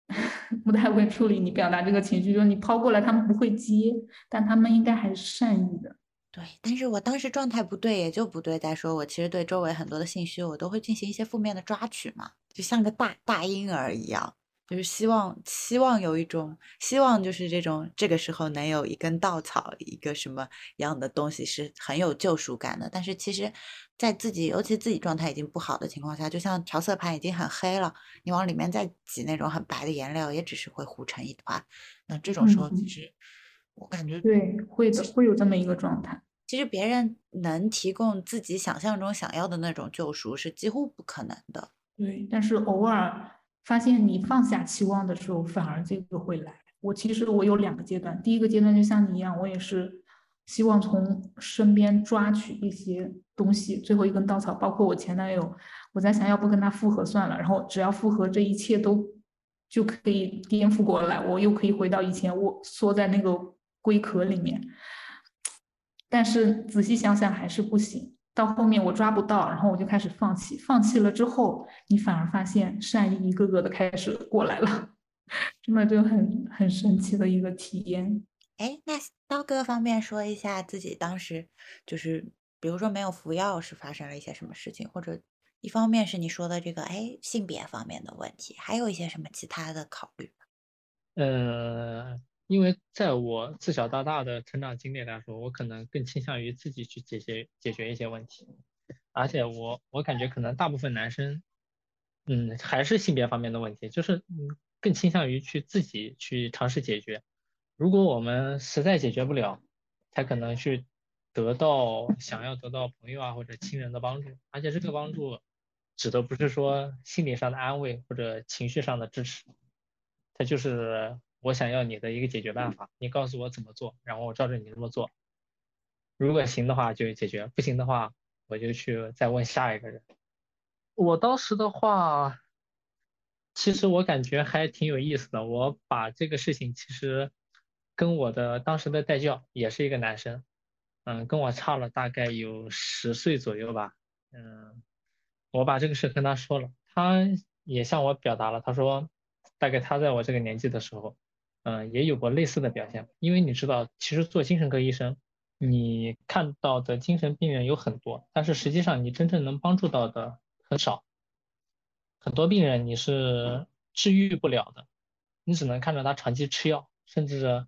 C: 不太会处理你表达这个情绪，就是你抛过来，他们不会接，但他们应该还是善意的。
B: 对，但是我当时状态不对，也就不对。再说，我其实对周围很多的信息，我都会进行一些负面的抓取嘛，就像个大大婴儿一样，就是希望希望有一种希望，就是这种这个时候能有一根稻草，一个什么样的东西是很有救赎感的。但是其实，在自己尤其自己状态已经不好的情况下，就像调色盘已经很黑了，你往里面再挤那种很白的颜料，也只是会糊成一团。那这种时候，其实我感觉
C: 对，会的，会有这么一个状态。
B: 其实别人能提供自己想象中想要的那种救赎是几乎不可能的。
C: 对，但是偶尔发现你放下期望的时候，反而这个会来。我其实我有两个阶段，第一个阶段就像你一样，我也是希望从身边抓取一些东西，最后一根稻草，包括我前男友，我在想要不跟他复合算了，然后只要复合，这一切都就可以颠覆过来，我又可以回到以前我缩在那个龟壳里面。但是仔细想想还是不行，到后面我抓不到，然后我就开始放弃。放弃了之后，你反而发现善意一个个的开始过来了，真的就很很神奇的一个体验。
B: 哎，那刀哥方便说一下自己当时就是，比如说没有服药是发生了一些什么事情，或者一方面是你说的这个哎性别方面的问题，还有一些什么其他的考虑？
A: 呃。因为在我自小到大的成长经历来说，我可能更倾向于自己去解决解决一些问题，而且我我感觉可能大部分男生，嗯，还是性别方面的问题，就是嗯更倾向于去自己去尝试解决。如果我们实在解决不了，才可能去得到想要得到朋友啊或者亲人的帮助，而且这个帮助指的不是说心理上的安慰或者情绪上的支持，它就是。我想要你的一个解决办法，你告诉我怎么做，然后我照着你这么做。如果行的话就解决，不行的话我就去再问下一个人。我当时的话，其实我感觉还挺有意思的。我把这个事情其实跟我的当时的代教也是一个男生，嗯，跟我差了大概有十岁左右吧，嗯，我把这个事跟他说了，他也向我表达了，他说大概他在我这个年纪的时候。嗯，也有过类似的表现，因为你知道，其实做精神科医生，你看到的精神病人有很多，但是实际上你真正能帮助到的很少，很多病人你是治愈不了的，你只能看着他长期吃药，甚至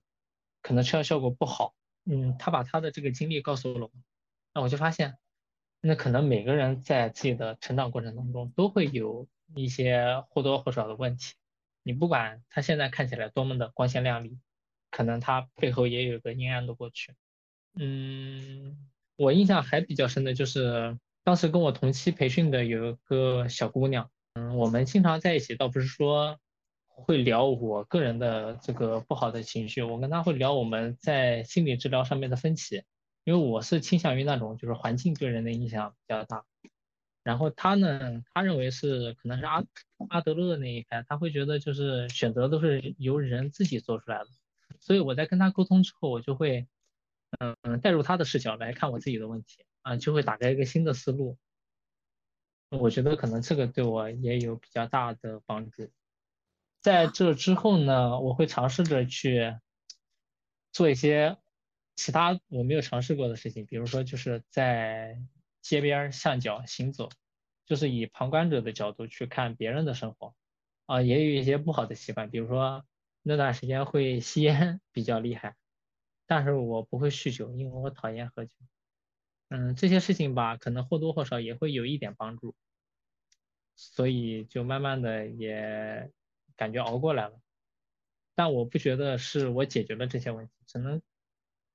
A: 可能吃药效果不好。嗯，他把他的这个经历告诉了我，那我就发现，那可能每个人在自己的成长过程当中都会有一些或多或少的问题。你不管他现在看起来多么的光鲜亮丽，可能他背后也有个阴暗的过去。嗯，我印象还比较深的就是当时跟我同期培训的有一个小姑娘，嗯，我们经常在一起，倒不是说会聊我个人的这个不好的情绪，我跟她会聊我们在心理治疗上面的分歧。因为我是倾向于那种就是环境对人的影响比较大。然后他呢，他认为是可能是阿阿德勒的那一派，他会觉得就是选择都是由人自己做出来的。所以我在跟他沟通之后，我就会嗯嗯带入他的视角来看我自己的问题啊，就会打开一个新的思路。我觉得可能这个对我也有比较大的帮助。在这之后呢，我会尝试着去做一些其他我没有尝试过的事情，比如说就是在街边巷角行走，就是以旁观者的角度去看别人的生活。啊，也有一些不好的习惯，比如说那段时间会吸烟比较厉害，但是我不会酗酒，因为我讨厌喝酒。嗯，这些事情吧，可能或多或少也会有一点帮助，所以就慢慢的也感觉熬过来了。但我不觉得是我解决了这些问题，只能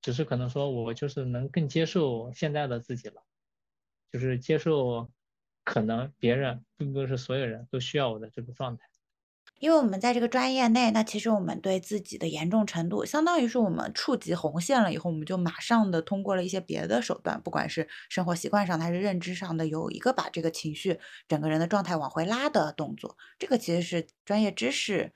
A: 只是可能说我就是能更接受现在的自己了，就是接受可能别人并不是所有人都需要我的这个状态。
B: 因为我们在这个专业内，那其实我们对自己的严重程度，相当于是我们触及红线了以后，我们就马上的通过了一些别的手段，不管是生活习惯上还是认知上的，有一个把这个情绪整个人的状态往回拉的动作。这个其实是专业知识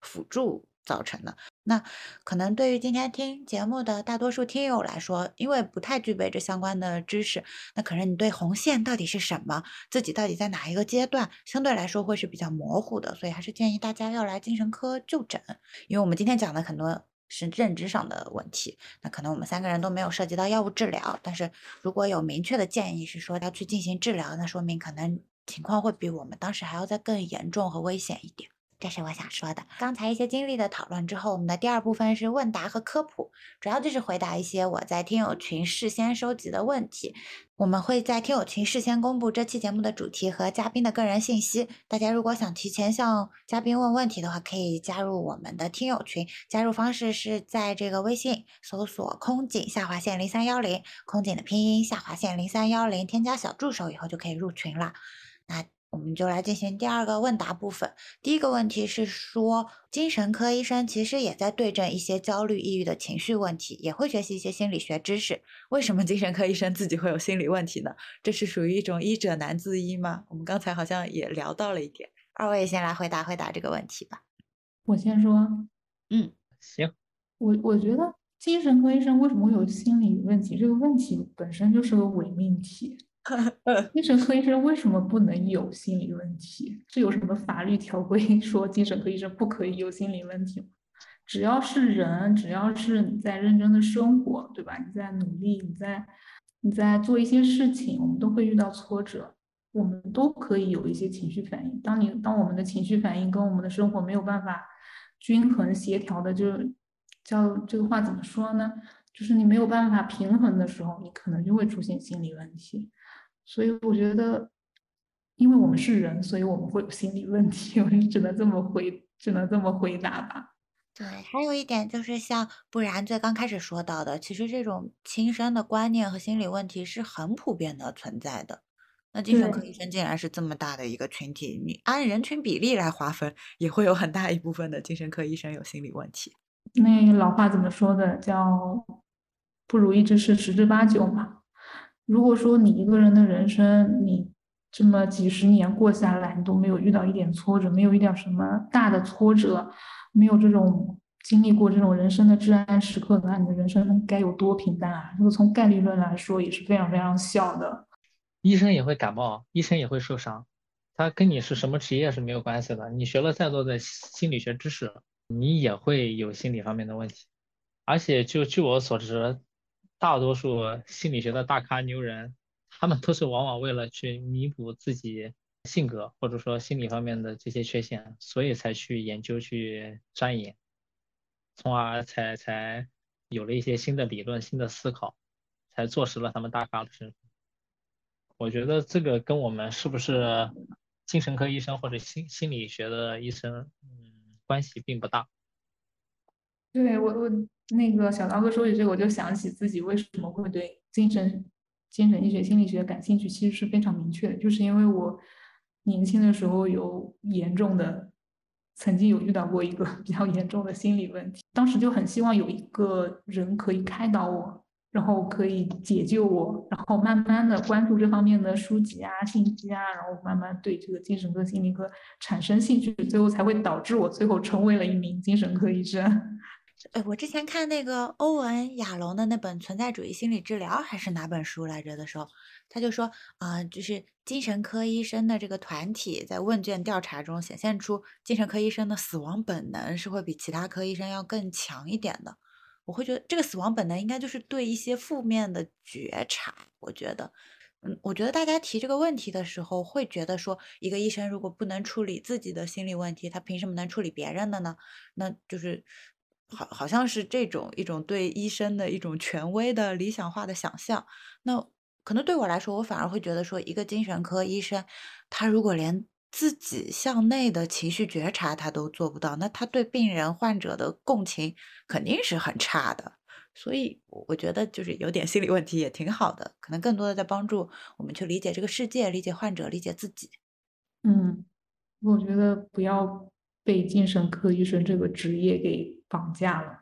B: 辅助。造成的那可能对于今天听节目的大多数听友来说，因为不太具备这相关的知识，那可能你对红线到底是什么，自己到底在哪一个阶段，相对来说会是比较模糊的，所以还是建议大家要来精神科就诊。因为我们今天讲的很多是认知上的问题，那可能我们三个人都没有涉及到药物治疗，但是如果有明确的建议是说要去进行治疗，那说明可能情况会比我们当时还要再更严重和危险一点。这是我想说的。刚才一些经历的讨论之后，我们的第二部分是问答和科普，主要就是回答一些我在听友群事先收集的问题。我们会在听友群事先公布这期节目的主题和嘉宾的个人信息。大家如果想提前向嘉宾问问题的话，可以加入我们的听友群。加入方式是在这个微信搜索“空警下划线零三幺零”，空警的拼音下划线零三幺零，添加小助手以后就可以入群了。那。我们就来进行第二个问答部分。第一个问题是说，精神科医生其实也在对症一些焦虑、抑郁的情绪问题，也会学习一些心理学知识。为什么精神科医生自己会有心理问题呢？这是属于一种医者难自医吗？我们刚才好像也聊到了一点。二位先来回答回答这个问题吧。
C: 我先说，
B: 嗯，
A: 行。
C: 我我觉得精神科医生为什么会有心理问题？这个问题本身就是个伪命题。精神科医生为什么不能有心理问题？是有什么法律条规 说精神科医生不可以有心理问题吗？只要是人，只要是你在认真的生活，对吧？你在努力，你在你在做一些事情，我们都会遇到挫折，我们都可以有一些情绪反应。当你当我们的情绪反应跟我们的生活没有办法均衡协调的，就叫这个话怎么说呢？就是你没有办法平衡的时候，你可能就会出现心理问题。所以我觉得，因为我们是人，所以我们会有心理问题。我只能这么回，只能这么回答吧。
B: 对，还有一点就是像不然最刚开始说到的，其实这种轻生的观念和心理问题是很普遍的存在的。那精神科医生竟然是这么大的一个群体，你按人群比例来划分，也会有很大一部分的精神科医生有心理问题。
C: 那老话怎么说的？叫不如意之事十之八九嘛。如果说你一个人的人生，你这么几十年过下来，你都没有遇到一点挫折，没有一点什么大的挫折，没有这种经历过这种人生的至暗时刻，那你的人生该有多平淡啊？这个从概率论来说也是非常非常小的。
A: 医生也会感冒，医生也会受伤，他跟你是什么职业是没有关系的。你学了再多的心理学知识，你也会有心理方面的问题。而且就据我所知。大多数心理学的大咖牛人，他们都是往往为了去弥补自己性格或者说心理方面的这些缺陷，所以才去研究去钻研，从而才才有了一些新的理论、新的思考，才坐实了他们大咖的身份。我觉得这个跟我们是不是精神科医生或者心心理学的医生，嗯，关系并不大。
C: 对我我。那个小刀哥说起这个，我就想起自己为什么会对精神精神医学、心理学感兴趣，其实是非常明确的，就是因为我年轻的时候有严重的，曾经有遇到过一个 比较严重的心理问题，当时就很希望有一个人可以开导我，然后可以解救我，然后慢慢的关注这方面的书籍啊、信息啊，然后慢慢对这个精神科、心理科产生兴趣，最后才会导致我最后成为了一名精神科医生。
B: 哎，我之前看那个欧文亚龙的那本《存在主义心理治疗》还是哪本书来着的时候，他就说啊，就是精神科医生的这个团体在问卷调查中显现出，精神科医生的死亡本能是会比其他科医生要更强一点的。我会觉得这个死亡本能应该就是对一些负面的觉察。我觉得，嗯，我觉得大家提这个问题的时候，会觉得说，一个医生如果不能处理自己的心理问题，他凭什么能处理别人的呢？那就是。好，好像是这种一种对医生的一种权威的理想化的想象。那可能对我来说，我反而会觉得说，一个精神科医生，他如果连自己向内的情绪觉察他都做不到，那他对病人患者的共情肯定是很差的。所以，我觉得就是有点心理问题也挺好的，可能更多的在帮助我们去理解这个世界，理解患者，理解自己。
C: 嗯，我觉得不要被精神科医生这个职业给。绑架了，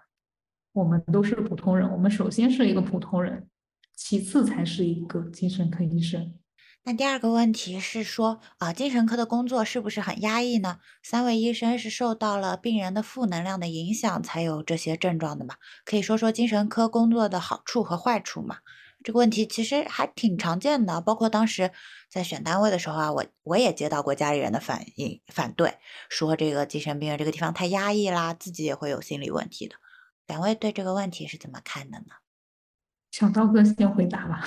C: 我们都是普通人。我们首先是一个普通人，其次才是一个精神科医生。
B: 那第二个问题是说，啊，精神科的工作是不是很压抑呢？三位医生是受到了病人的负能量的影响，才有这些症状的嘛？可以说说精神科工作的好处和坏处嘛？这个问题其实还挺常见的，包括当时在选单位的时候啊，我我也接到过家里人的反应反对，说这个精神病院这个地方太压抑啦，自己也会有心理问题的。两位对这个问题是怎么看的呢？
C: 小刀哥先回答吧。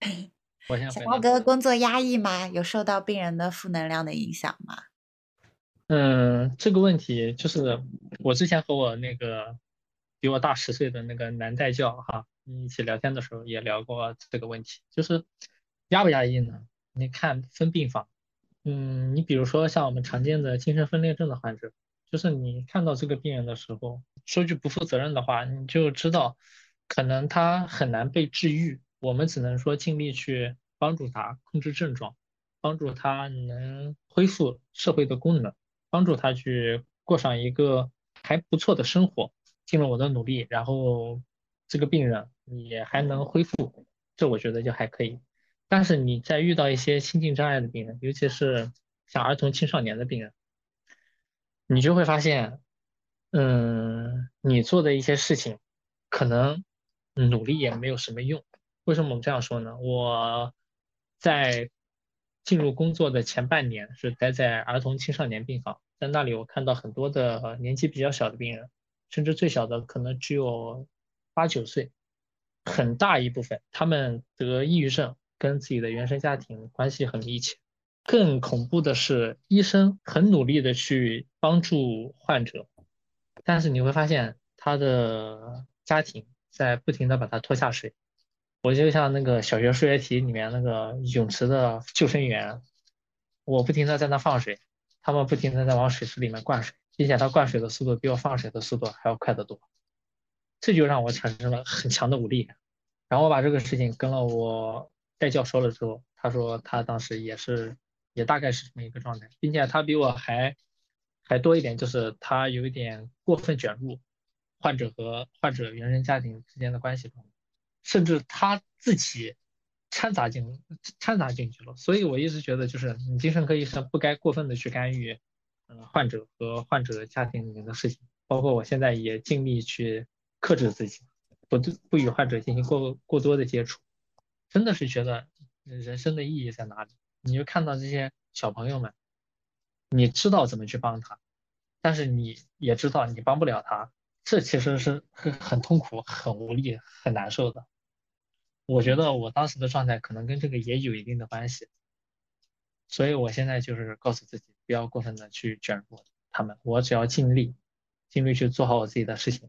A: 小
B: 刀哥工作压抑吗？有受到病人的负能量的影响吗？
A: 嗯，这个问题就是我之前和我那个比我大十岁的那个男代教哈。一起聊天的时候也聊过这个问题，就是压不压抑呢？你看分病房，嗯，你比如说像我们常见的精神分裂症的患者，就是你看到这个病人的时候，说句不负责任的话，你就知道可能他很难被治愈，我们只能说尽力去帮助他控制症状，帮助他能恢复社会的功能，帮助他去过上一个还不错的生活，尽了我的努力，然后这个病人。也还能恢复，这我觉得就还可以。但是你在遇到一些心境障碍的病人，尤其是像儿童青少年的病人，你就会发现，嗯，你做的一些事情，可能努力也没有什么用。为什么我们这样说呢？我在进入工作的前半年是待在儿童青少年病房，在那里我看到很多的年纪比较小的病人，甚至最小的可能只有八九岁。很大一部分，他们得抑郁症跟自己的原生家庭关系很密切。更恐怖的是，医生很努力的去帮助患者，但是你会发现他的家庭在不停的把他拖下水。我就像那个小学数学题里面那个泳池的救生员，我不停的在那放水，他们不停的在往水池里面灌水，并且他灌水的速度比我放水的速度还要快得多。这就让我产生了很强的无力感，然后我把这个事情跟了我代教说了之后，他说他当时也是，也大概是这么一个状态，并且他比我还还多一点，就是他有一点过分卷入患者和患者原生家庭之间的关系中，甚至他自己掺杂进掺杂进去了。所以我一直觉得，就是你精神科医生不该过分的去干预，嗯，患者和患者家庭里面的事情，包括我现在也尽力去。克制自己，不对不与患者进行过过多的接触，真的是觉得人生的意义在哪里？你就看到这些小朋友们，你知道怎么去帮他，但是你也知道你帮不了他，这其实是很很痛苦、很无力、很难受的。我觉得我当时的状态可能跟这个也有一定的关系，所以我现在就是告诉自己，不要过分的去卷入他们，我只要尽力，尽力去做好我自己的事情。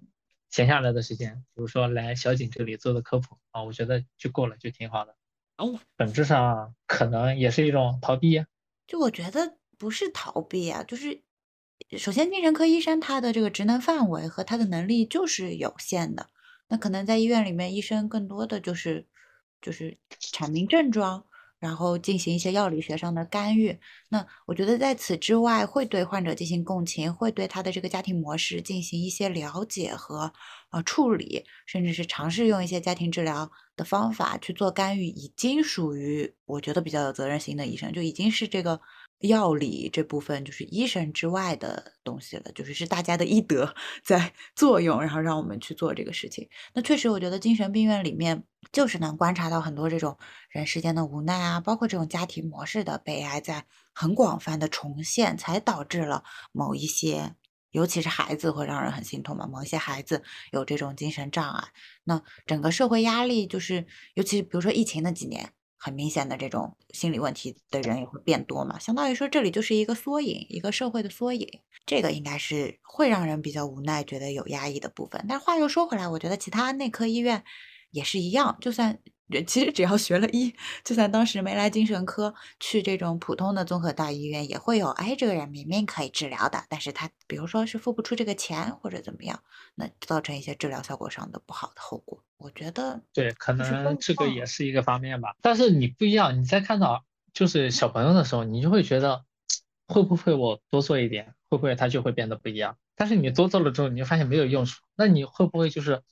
A: 闲下来的时间，比如说来小景这里做的科普啊，我觉得就够了，就挺好的。哦，本质上可能也是一种逃避。
B: 就我觉得不是逃避啊，就是首先精神科医生他的这个职能范围和他的能力就是有限的。那可能在医院里面，医生更多的就是就是阐明症状。然后进行一些药理学上的干预。那我觉得在此之外，会对患者进行共情，会对他的这个家庭模式进行一些了解和呃处理，甚至是尝试用一些家庭治疗的方法去做干预，已经属于我觉得比较有责任心的医生，就已经是这个药理这部分就是医生之外的东西了，就是是大家的医德 在作用，然后让我们去做这个事情。那确实，我觉得精神病院里面就是能观察到很多这种人世间的无奈啊，包括这种家庭模式的悲哀，在很广泛的重现，才导致了某一些。尤其是孩子会让人很心痛嘛，某一些孩子有这种精神障碍，那整个社会压力就是，尤其是比如说疫情那几年，很明显的这种心理问题的人也会变多嘛，相当于说这里就是一个缩影，一个社会的缩影，这个应该是会让人比较无奈，觉得有压抑的部分。但话又说回来，我觉得其他内科医院也是一样，就算。其实只要学了医，就算当时没来精神科，去这种普通的综合大医院也会有。哎，这个人明明可以治疗的，但是他比如说是付不出这个钱或者怎么样，那造成一些治疗效果上的不好的后果。我觉得
A: 对，可能这个也是一个方面吧。但是你不一样，你在看到就是小朋友的时候，你就会觉得会不会我多做一点，会不会他就会变得不一样？但是你多做了之后，你就发现没有用处，那你会不会就是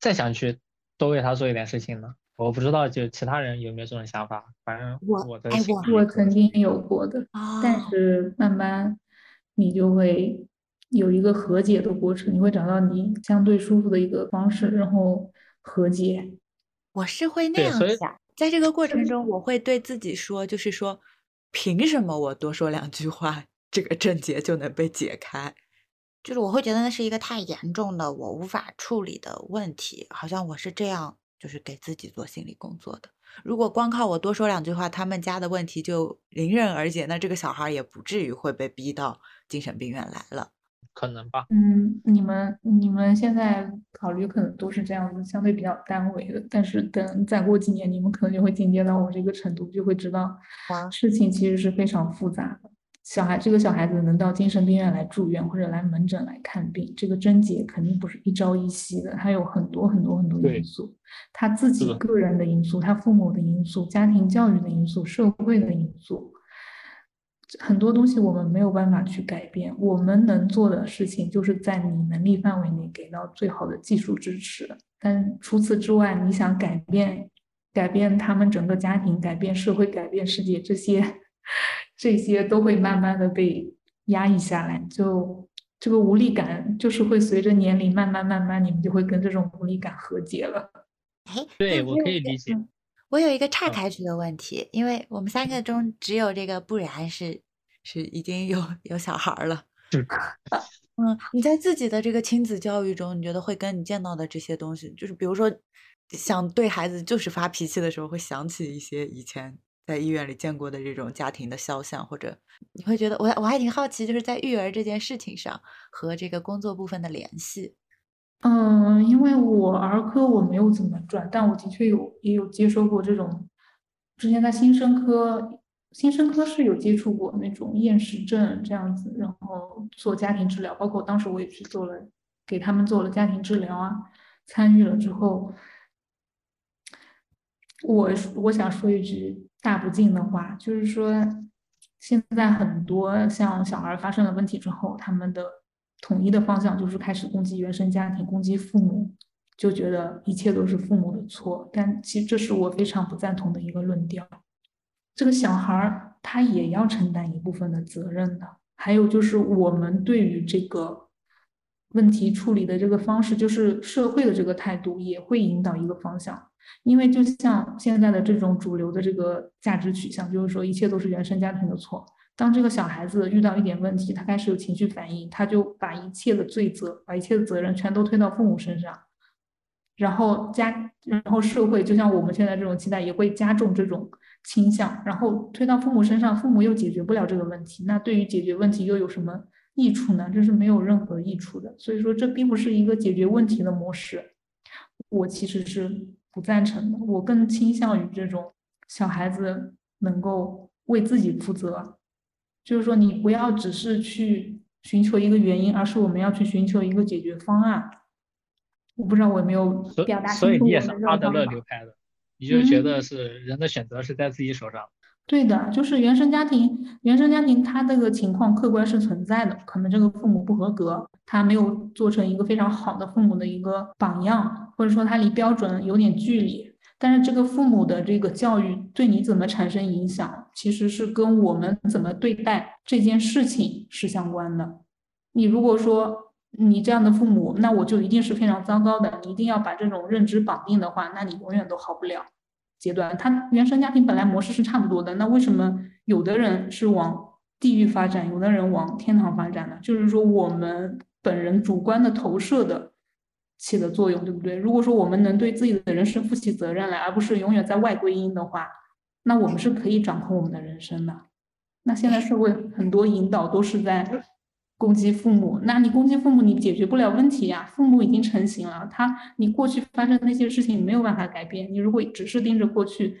A: 再想去多为他做一点事情呢？我不知道，就其他人有没有这种想法？反正我的
C: 我曾经有过的，但是慢慢你就会有一个和解的过程，你会找到你相对舒服的一个方式，然后和解。
B: 我是会那样想，在这个过程中，我会对自己说，就是说，凭什么我多说两句话，这个症结就能被解开？就是我会觉得那是一个太严重的，我无法处理的问题，好像我是这样。就是给自己做心理工作的。如果光靠我多说两句话，他们家的问题就迎刃而解，那这个小孩也不至于会被逼到精神病院来了。
A: 可能吧。
C: 嗯，你们你们现在考虑可能都是这样子，相对比较单维的。但是等再过几年，你们可能就会进阶到我这个程度，就会知道事情其实是非常复杂的。小孩这个小孩子能到精神病院来住院或者来门诊来看病，这个症结肯定不是一朝一夕的，他有很多很多很多因素，他自己个人的因素，他父母的因素，家庭教育的因素，社会的因素，很多东西我们没有办法去改变。我们能做的事情就是在你能力范围内给到最好的技术支持，但除此之外，你想改变改变他们整个家庭，改变社会，改变世界，这些。这些都会慢慢的被压抑下来，就这个无力感，就是会随着年龄慢慢慢慢，你们就会跟这种无力感和解了。
B: 哎，
A: 对我可以理解。
B: 我有一个岔开去的问题，因为我们三个中只有这个不然是是已经有有小孩了。嗯，你在自己的这个亲子教育中，你觉得会跟你见到的这些东西，就是比如说想对孩子就是发脾气的时候，会想起一些以前。在医院里见过的这种家庭的肖像，或者你会觉得我我还挺好奇，就是在育儿这件事情上和这个工作部分的联系。
C: 嗯，因为我儿科我没有怎么转，但我的确有也有接收过这种。之前在新生科，新生科是有接触过那种厌食症这样子，然后做家庭治疗，包括当时我也去做了，给他们做了家庭治疗啊，参与了之后，我我想说一句。大不敬的话，就是说，现在很多像小孩发生了问题之后，他们的统一的方向就是开始攻击原生家庭，攻击父母，就觉得一切都是父母的错。但其实这是我非常不赞同的一个论调。这个小孩他也要承担一部分的责任的。还有就是我们对于这个问题处理的这个方式，就是社会的这个态度，也会引导一个方向。因为就像现在的这种主流的这个价值取向，就是说一切都是原生家庭的错。当这个小孩子遇到一点问题，他开始有情绪反应，他就把一切的罪责、把一切的责任全都推到父母身上，然后家，然后社会，就像我们现在这种期待，也会加重这种倾向，然后推到父母身上，父母又解决不了这个问题，那对于解决问题又有什么益处呢？这是没有任何益处的。所以说，这并不是一个解决问题的模式。我其实是。不赞成的，我更倾向于这种小孩子能够为自己负责，就是说你不要只是去寻求一个原因，而是我们要去寻求一个解决方案。我不知道我有没有表达清楚。
A: 所以你也是阿德勒流派的，你就觉得是人的选择是在自己手上。
C: 对的，就是原生家庭，原生家庭他这个情况客观是存在的，可能这个父母不合格，他没有做成一个非常好的父母的一个榜样，或者说他离标准有点距离。但是这个父母的这个教育对你怎么产生影响，其实是跟我们怎么对待这件事情是相关的。你如果说你这样的父母，那我就一定是非常糟糕的，你一定要把这种认知绑定的话，那你永远都好不了。阶段，他原生家庭本来模式是差不多的，那为什么有的人是往地狱发展，有的人往天堂发展呢？就是说我们本人主观的投射的起的作用，对不对？如果说我们能对自己的人生负起责任来，而不是永远在外归因的话，那我们是可以掌控我们的人生的。那现在社会很多引导都是在。攻击父母，那你攻击父母，你解决不了问题呀。父母已经成型了，他你过去发生那些事情没有办法改变。你如果只是盯着过去，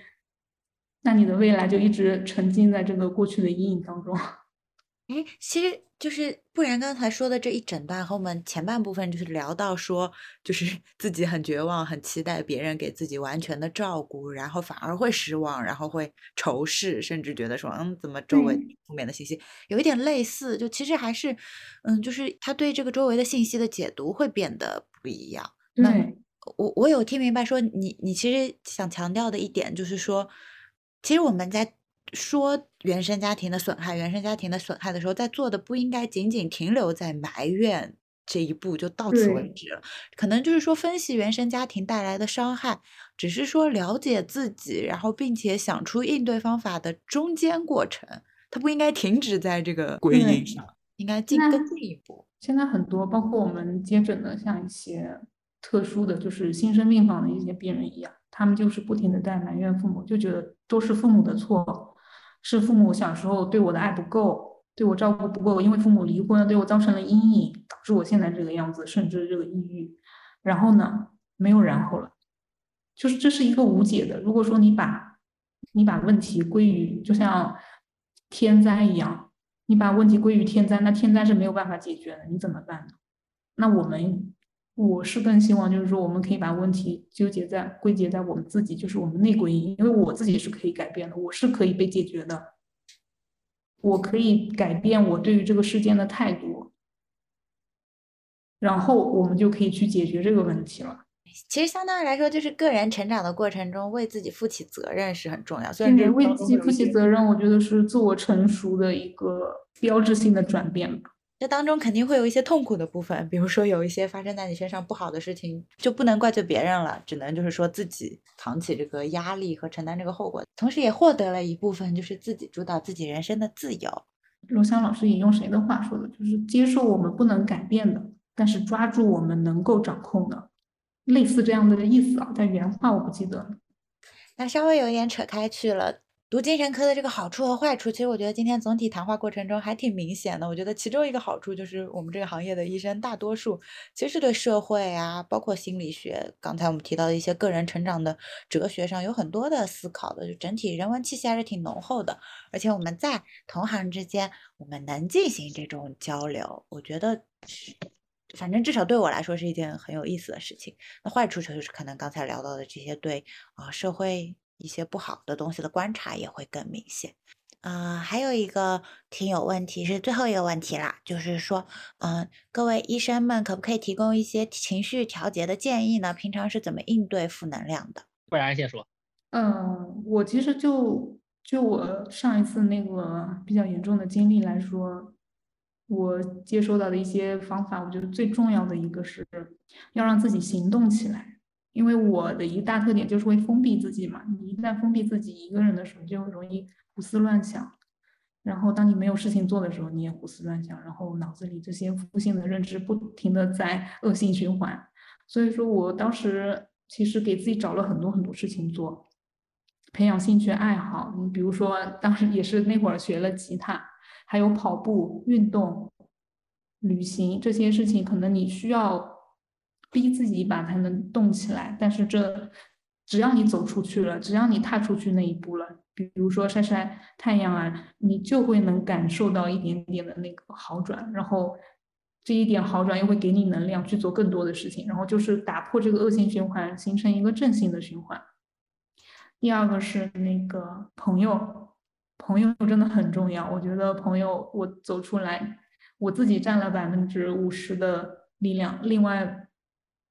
C: 那你的未来就一直沉浸在这个过去的阴影当中。
B: 哎，其实就是不然，刚才说的这一整段和我们前半部分就是聊到说，就是 自己很绝望，很期待别人给自己完全的照顾，然后反而会失望，然后会仇视，甚至觉得说，嗯，怎么周围负面的信息有一点类似，就其实还是，嗯，就是他对这个周围的信息的解读会变得不一样。那我我有听明白说，你你其实想强调的一点就是说，其实我们在。说原生家庭的损害，原生家庭的损害的时候，在做的不应该仅仅停留在埋怨这一步就到此为止了。可能就是说，分析原生家庭带来的伤害，只是说了解自己，然后并且想出应对方法的中间过程，它不应该停止在这个归因上，应该进更进一步。
C: 现在很多，包括我们接诊的，像一些特殊的就是新生病房的一些病人一样，他们就是不停的在埋怨父母，就觉得都是父母的错。是父母小时候对我的爱不够，对我照顾不够，因为父母离婚对我造成了阴影，导致我现在这个样子，甚至这个抑郁。然后呢，没有然后了，就是这是一个无解的。如果说你把你把问题归于就像天灾一样，你把问题归于天灾，那天灾是没有办法解决的，你怎么办呢？那我们。我是更希望，就是说，我们可以把问题纠结在、归结在我们自己，就是我们内归因，因为我自己是可以改变的，我是可以被解决的，我可以改变我对于这个事件的态度，然后我们就可以去解决这个问题了。
B: 其实相当于来说，就是个人成长的过程中，为自己负起责任是很重要。虽然
C: 为自己负起责任，我觉得是自我成熟的一个标志性的转变吧。
B: 这当中肯定会有一些痛苦的部分，比如说有一些发生在你身上不好的事情，就不能怪罪别人了，只能就是说自己扛起这个压力和承担这个后果，同时也获得了一部分就是自己主导自己人生的自由。
C: 罗翔老师引用谁的话说的？就是接受我们不能改变的，但是抓住我们能够掌控的，类似这样的意思啊。但原话我不记得了。
B: 那稍微有一点扯开去了。读精神科的这个好处和坏处，其实我觉得今天总体谈话过程中还挺明显的。我觉得其中一个好处就是我们这个行业的医生大多数其实对社会啊，包括心理学，刚才我们提到的一些个人成长的哲学上有很多的思考的，就整体人文气息还是挺浓厚的。而且我们在同行之间，我们能进行这种交流，我觉得反正至少对我来说是一件很有意思的事情。那坏处就是可能刚才聊到的这些对啊社会。一些不好的东西的观察也会更明显，啊，还有一个挺有问题，是最后一个问题啦，就是说，嗯，各位医生们可不可以提供一些情绪调节的建议呢？平常是怎么应对负能量的？
A: 不然先说。
C: 嗯，我其实就就我上一次那个比较严重的经历来说，我接收到的一些方法，我觉得最重要的一个是要让自己行动起来。因为我的一大特点就是会封闭自己嘛，你一旦封闭自己一个人的时候，就容易胡思乱想。然后当你没有事情做的时候，你也胡思乱想，然后脑子里这些负性的认知不停的在恶性循环。所以说我当时其实给自己找了很多很多事情做，培养兴趣爱好。你比如说当时也是那会儿学了吉他，还有跑步、运动、旅行这些事情，可能你需要。逼自己一把才能动起来，但是这只要你走出去了，只要你踏出去那一步了，比如说晒晒太阳啊，你就会能感受到一点点的那个好转，然后这一点好转又会给你能量去做更多的事情，然后就是打破这个恶性循环，形成一个正性的循环。第二个是那个朋友，朋友真的很重要。我觉得朋友，我走出来，我自己占了百分之五十的力量，另外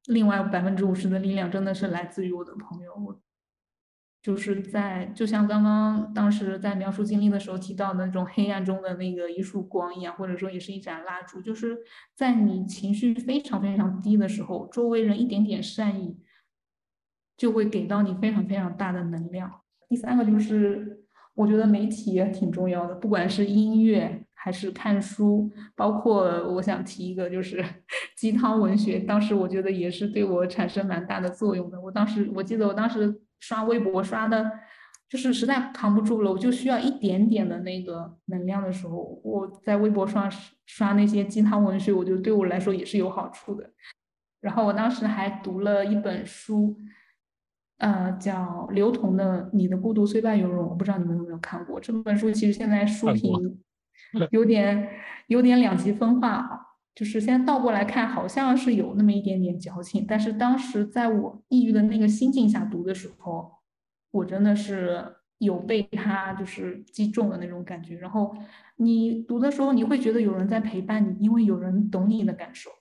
C: 另外百分之五十的力量真的是来自于我的朋友。我就是在就像刚刚当时在描述经历的时候提到的那种黑暗中的那个一束光一样，或者说也是一盏蜡烛，就是在你情绪非常非常低的时候，周围人一点点善意就会给到你非常非常大的能量。第三个就是，我觉得媒体也挺重要的，不管是音乐还是看书，包括我想提一个就是鸡汤文学，当时我觉得也是对我产生蛮大的作用的。我当时我记得我当时刷微博刷的，就是实在扛不住了，我就需要一点点的那个能量的时候，我在微博刷刷那些鸡汤文学，我觉得对我来说也是有好处的。然后我当时还读了一本书。呃，叫刘同的《你的孤独虽败犹荣》，我不知道你们有没有看过这本书。其实现在书评有点有点两极分化啊。就是现在倒过来看，好像是有那么一点点矫情。但是当时在我抑郁的那个心境下读的时候，我真的是有被他就是击中的那种感觉。然后你读的时候，你会觉得有人在陪伴你，因为有人懂你的感受。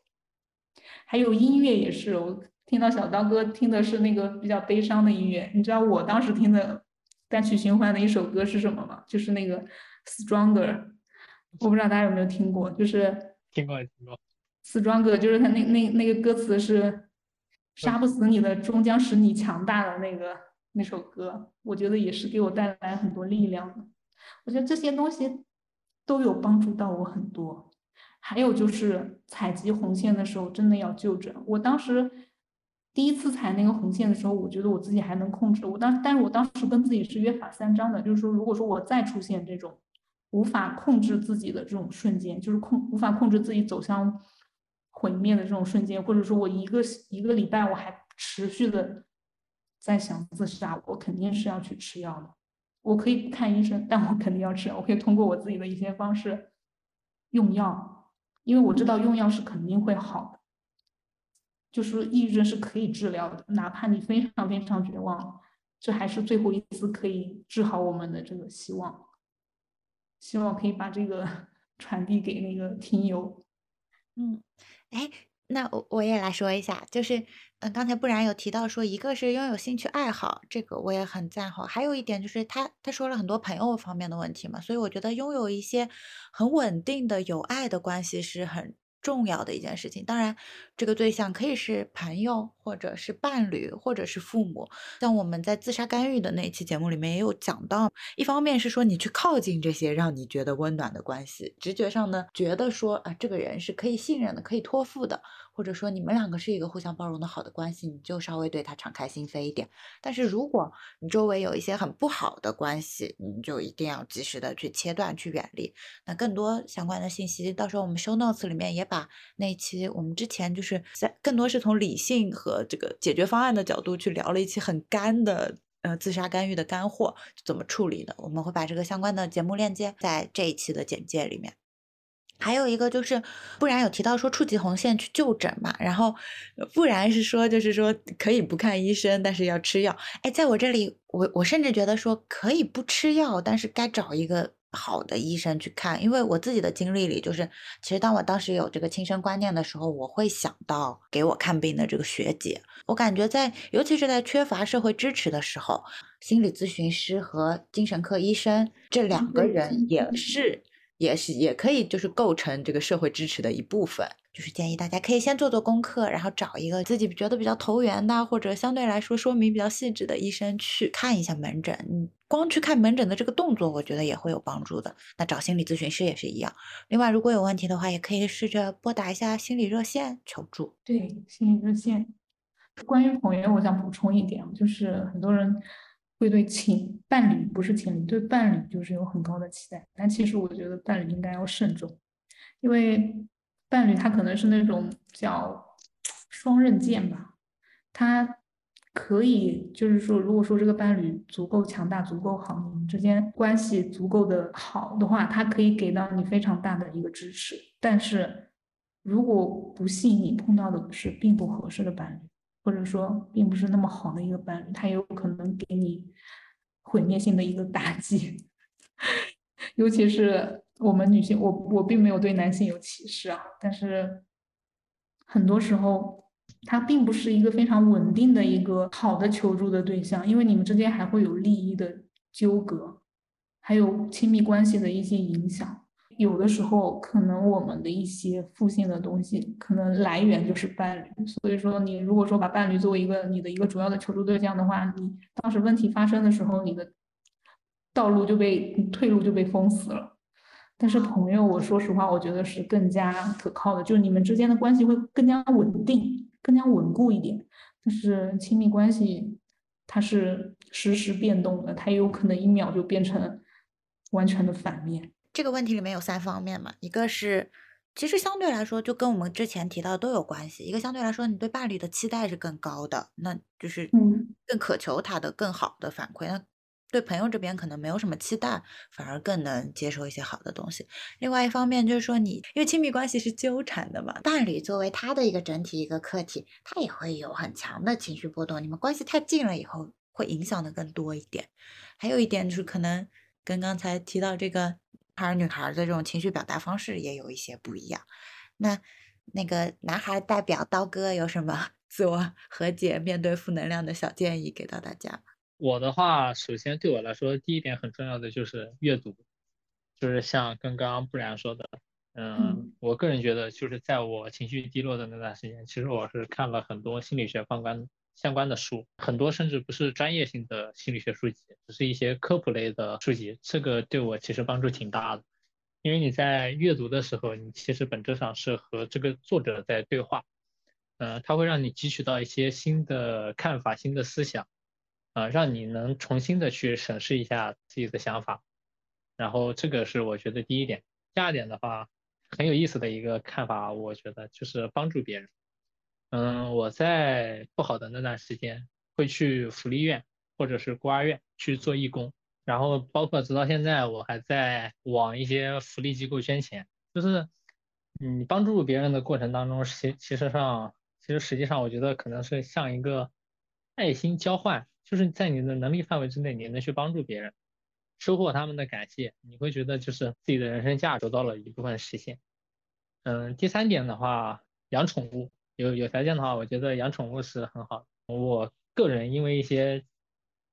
C: 还有音乐也是我。听到小刀哥听的是那个比较悲伤的音乐，你知道我当时听的单曲循环的一首歌是什么吗？就是那个《Stronger》，我不知道大家有没有听过，就是
A: 听过听过，《
C: Stronger》就是他那那那个歌词是“杀不死你的，终将使你强大的”那个那首歌，我觉得也是给我带来很多力量的。我觉得这些东西都有帮助到我很多。还有就是采集红线的时候，真的要就诊。我当时。第一次踩那个红线的时候，我觉得我自己还能控制。我当，但是我当时跟自己是约法三章的，就是说，如果说我再出现这种无法控制自己的这种瞬间，就是控无法控制自己走向毁灭的这种瞬间，或者说我一个一个礼拜我还持续的在想自杀，我肯定是要去吃药的。我可以不看医生，但我肯定要吃药。我可以通过我自己的一些方式用药，因为我知道用药是肯定会好的。就是抑郁症是可以治疗的，哪怕你非常非常绝望，这还是最后一次可以治好我们的这个希望。希望可以把这个 传递给那个听友。
B: 嗯，哎，那我我也来说一下，就是嗯，刚才不然有提到说，一个是拥有兴趣爱好，这个我也很赞好，还有一点就是他他说了很多朋友方面的问题嘛，所以我觉得拥有一些很稳定的友爱的关系是很。重要的一件事情，当然，这个对象可以是朋友，或者是伴侣，或者是父母。像我们在自杀干预的那一期节目里面也有讲到，一方面是说你去靠近这些让你觉得温暖的关系，直觉上呢觉得说啊，这个人是可以信任的，可以托付的。或者说你们两个是一个互相包容的好的关系，你就稍微对他敞开心扉一点。但是如果你周围有一些很不好的关系，你就一定要及时的去切断、去远离。那更多相关的信息，到时候我们 show notes 里面也把那期我们之前就是在更多是从理性和这个解决方案的角度去聊了一期很干的呃自杀干预的干货怎么处理的，我们会把这个相关的节目链接在这一期的简介里面。还有一个就是，不然有提到说触及红线去就诊嘛，然后不然是说就是说可以不看医生，但是要吃药。哎，在我这里，我我甚至觉得说可以不吃药，但是该找一个好的医生去看，因为我自己的经历里就是，其实当我当时有这个轻生观念的时候，我会想到给我看病的这个学姐。我感觉在尤其是在缺乏社会支持的时候，心理咨询师和精神科医生这两个人也是。也是也可以，就是构成这个社会支持的一部分。就是建议大家可以先做做功课，然后找一个自己觉得比较投缘的，或者相对来说说明比较细致的医生去看一下门诊。你，光去看门诊的这个动作，我觉得也会有帮助的。那找心理咨询师也是一样。另外，如果有问题的话，也可以试着拨打一下心理热线求助。
C: 对，心理热线。关于朋友，我想补充一点，就是很多人。会对情伴侣不是情侣，对伴侣就是有很高的期待。但其实我觉得伴侣应该要慎重，因为伴侣他可能是那种叫双刃剑吧。他可以就是说，如果说这个伴侣足够强大、足够好，你们之间关系足够的好的话，他可以给到你非常大的一个支持。但是如果不幸你碰到的是并不合适的伴侣，或者说，并不是那么好的一个伴侣，他有可能给你毁灭性的一个打击。尤其是我们女性，我我并没有对男性有歧视啊，但是很多时候他并不是一个非常稳定的一个好的求助的对象，因为你们之间还会有利益的纠葛，还有亲密关系的一些影响。有的时候，可能我们的一些负性的东西，可能来源就是伴侣。所以说，你如果说把伴侣作为一个你的一个主要的求助对象的话，你当时问题发生的时候，你的道路就被退路就被封死了。但是朋友，我说实话，我觉得是更加可靠的，就是你们之间的关系会更加稳定、更加稳固一点。但是亲密关系，它是实时变动的，它有可能一秒就变成完全的反面。
B: 这个问题里面有三方面嘛，一个是其实相对来说就跟我们之前提到的都有关系，一个相对来说你对伴侣的期待是更高的，那就是
C: 嗯
B: 更渴求他的更好的反馈。那对朋友这边可能没有什么期待，反而更能接受一些好的东西。另外一方面就是说你因为亲密关系是纠缠的嘛，伴侣作为他的一个整体一个客体，他也会有很强的情绪波动。你们关系太近了以后，会影响的更多一点。还有一点就是可能跟刚才提到这个。孩儿女孩的这种情绪表达方式也有一些不一样。那那个男孩代表刀哥有什么 自我和解、面对负能量的小建议给到大家？
A: 我的话，首先对我来说，第一点很重要的就是阅读，就是像刚刚不然说的，嗯，我个人觉得就是在我情绪低落的那段时间，其实我是看了很多心理学方关相关的书，很多甚至不是专业性的心理学书籍，只是一些科普类的书籍。这个对我其实帮助挺大的，因为你在阅读的时候，你其实本质上是和这个作者在对话，呃，他会让你汲取到一些新的看法、新的思想，啊，让你能重新的去审视一下自己的想法。然后这个是我觉得第一点。第二点的话，很有意思的一个看法，我觉得就是帮助别人。嗯，我在不好的那段时间会去福利院或者是孤儿院去做义工，然后包括直到现在，我还在往一些福利机构捐钱。就是你帮助别人的过程当中，其其实上，其实实际上我觉得可能是像一个爱心交换，就是在你的能力范围之内，你能去帮助别人，收获他们的感谢，你会觉得就是自己的人生价值得到了一部分实现。嗯，第三点的话，养宠物。有有条件的话，我觉得养宠物是很好的。我个人因为一些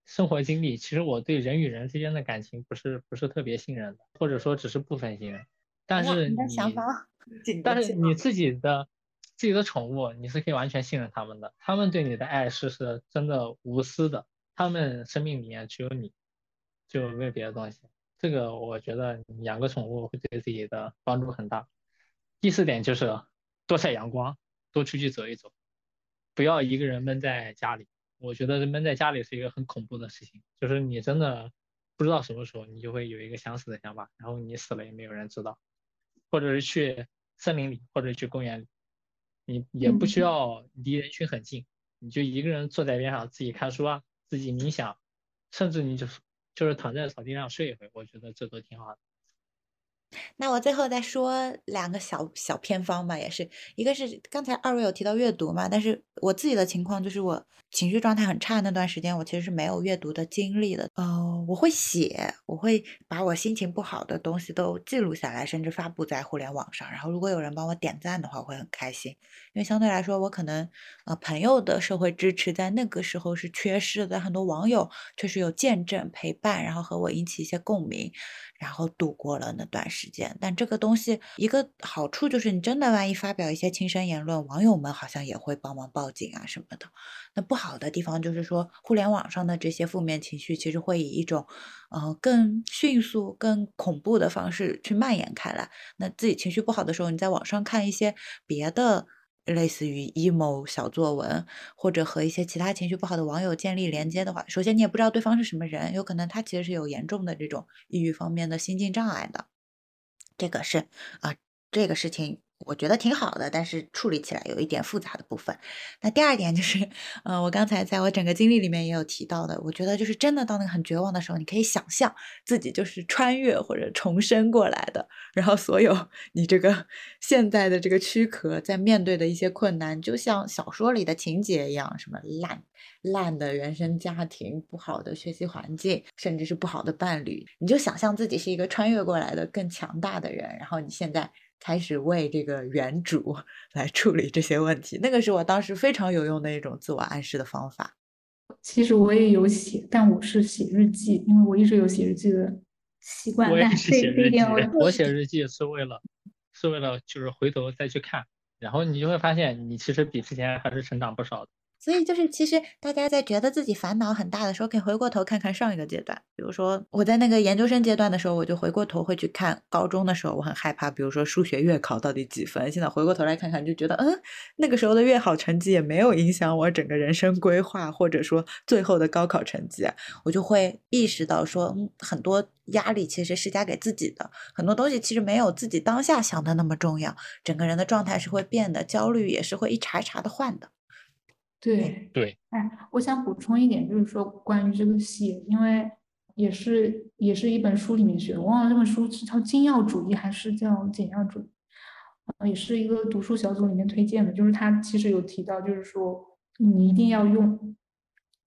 A: 生活经历，其实我对人与人之间的感情不是不是特别信任的，或者说只是部分信任。但是你，但是你自己的自己的宠物，你是可以完全信任他们的，他们对你的爱是是真的无私的，他们生命里面只有你，就没有别的东西。这个我觉得养个宠物会对自己的帮助很大。第四点就是多晒阳光。多出去走一走，不要一个人闷在家里。我觉得闷在家里是一个很恐怖的事情，就是你真的不知道什么时候你就会有一个想死的想法，然后你死了也没有人知道。或者是去森林里，或者去公园里，你也不需要离人群很近，你就一个人坐在边上自己看书啊，自己冥想，甚至你就就是躺在草地上睡一会，我觉得这都挺好的。
B: 那我最后再说两个小小偏方吧，也是。一个是刚才二位有提到阅读嘛，但是我自己的情况就是我情绪状态很差那段时间，我其实是没有阅读的经历的。呃，我会写，我会把我心情不好的东西都记录下来，甚至发布在互联网上。然后如果有人帮我点赞的话，我会很开心，因为相对来说我可能呃朋友的社会支持在那个时候是缺失的，很多网友确实有见证陪伴，然后和我引起一些共鸣。然后度过了那段时间，但这个东西一个好处就是，你真的万一发表一些轻生言论，网友们好像也会帮忙报警啊什么的。那不好的地方就是说，互联网上的这些负面情绪其实会以一种，呃，更迅速、更恐怖的方式去蔓延开来。那自己情绪不好的时候，你在网上看一些别的。类似于 emo 小作文，或者和一些其他情绪不好的网友建立连接的话，首先你也不知道对方是什么人，有可能他其实是有严重的这种抑郁方面的心境障碍的。这个是啊，这个事情我觉得挺好的，但是处理起来有一点复杂的部分。那第二点就是，呃，我刚才在我整个经历里面也有提到的，我觉得就是真的到那个很绝望的时候，你可以想象自己就是穿越或者重生过来的，然后所有你这个现在的这个躯壳在面对的一些困难，就像小说里的情节一样，什么烂烂的原生家庭、不好的学习环境，甚至是不好的伴侣，你就想象自己是一个穿越过来的更强大的人，然后你现在。开始为这个原主 来处理这些问题，那个是我当时非常有用的一种自我暗示的方法。
C: 其实我也有写，但我是写日记，因为我一直有写日记的习惯。
A: 我也是写日记，
C: 我
A: 写日记是为了，是为了就是回头再去看，然后你就会发现，你其实比之前还是成长不少的。
B: 所以就是，其实大家在觉得自己烦恼很大的时候，可以回过头看看上一个阶段。比如说，我在那个研究生阶段的时候，我就回过头会去看高中的时候，我很害怕，比如说数学月考到底几分。现在回过头来看看，就觉得，嗯，那个时候的月考成绩也没有影响我整个人生规划，或者说最后的高考成绩。我就会意识到说，嗯，很多压力其实是加给自己的，很多东西其实没有自己当下想的那么重要。整个人的状态是会变的，焦虑也是会一茬一茬的换的。
C: 对
A: 对，
C: 哎，我想补充一点，就是说关于这个写，因为也是也是一本书里面学的，我忘了这本书是叫《精要主义》还是叫《简要主义》，也是一个读书小组里面推荐的，就是他其实有提到，就是说你一定要用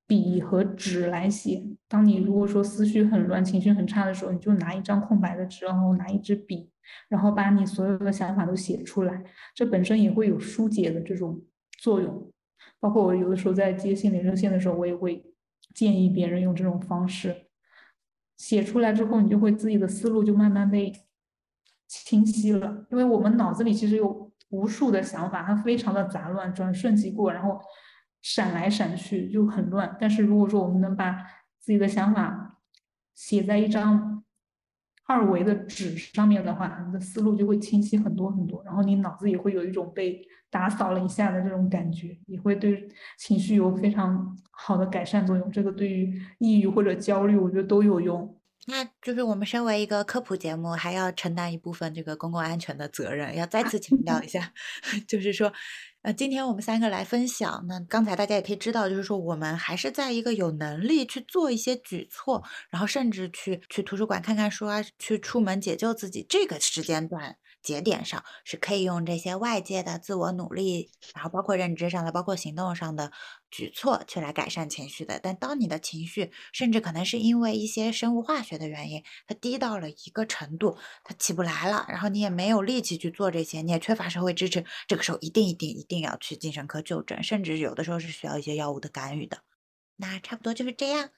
C: 笔和纸来写。当你如果说思绪很乱、情绪很差的时候，你就拿一张空白的纸，然后拿一支笔，然后把你所有的想法都写出来，这本身也会有疏解的这种作用。包括我有的时候在接心理热线的时候，我也会建议别人用这种方式写出来之后，你就会自己的思路就慢慢被清晰了。因为我们脑子里其实有无数的想法，它非常的杂乱，转瞬即过，然后闪来闪去就很乱。但是如果说我们能把自己的想法写在一张二维的纸上面的话，你的思路就会清晰很多很多，然后你脑子也会有一种被。打扫了一下的这种感觉，也会对情绪有非常好的改善作用。这个对于抑郁或者焦虑，我觉得都有用。
B: 那就是我们身为一个科普节目，还要承担一部分这个公共安全的责任。要再次强调一下，就是说，呃，今天我们三个来分享。那刚才大家也可以知道，就是说，我们还是在一个有能力去做一些举措，然后甚至去去图书馆看看书啊，去出门解救自己这个时间段。节点上是可以用这些外界的自我努力，然后包括认知上的、包括行动上的举措去来改善情绪的。但当你的情绪甚至可能是因为一些生物化学的原因，它低到了一个程度，它起不来了，然后你也没有力气去做这些，你也缺乏社会支持，这个时候一定一定一定要去精神科就诊，甚至有的时候是需要一些药物的干预的。那差不多就是这样，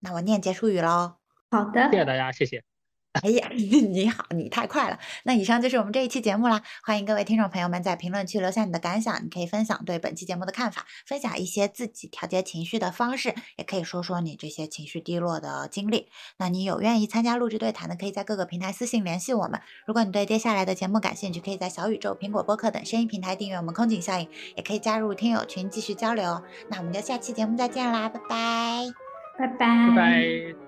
B: 那我念结束语喽。
C: 好的，
A: 谢谢大家，谢谢。
B: 哎呀，你好，你太快了。那以上就是我们这一期节目啦。欢迎各位听众朋友们在评论区留下你的感想，你可以分享对本期节目的看法，分享一些自己调节情绪的方式，也可以说说你这些情绪低落的经历。那你有愿意参加录制对谈的，可以在各个平台私信联系我们。如果你对接下来的节目感兴趣，可以在小宇宙、苹果播客等声音平台订阅我们空警效应，也可以加入听友群继续交流。那我们就下期节目再见啦，拜拜，
C: 拜
A: 拜，拜拜。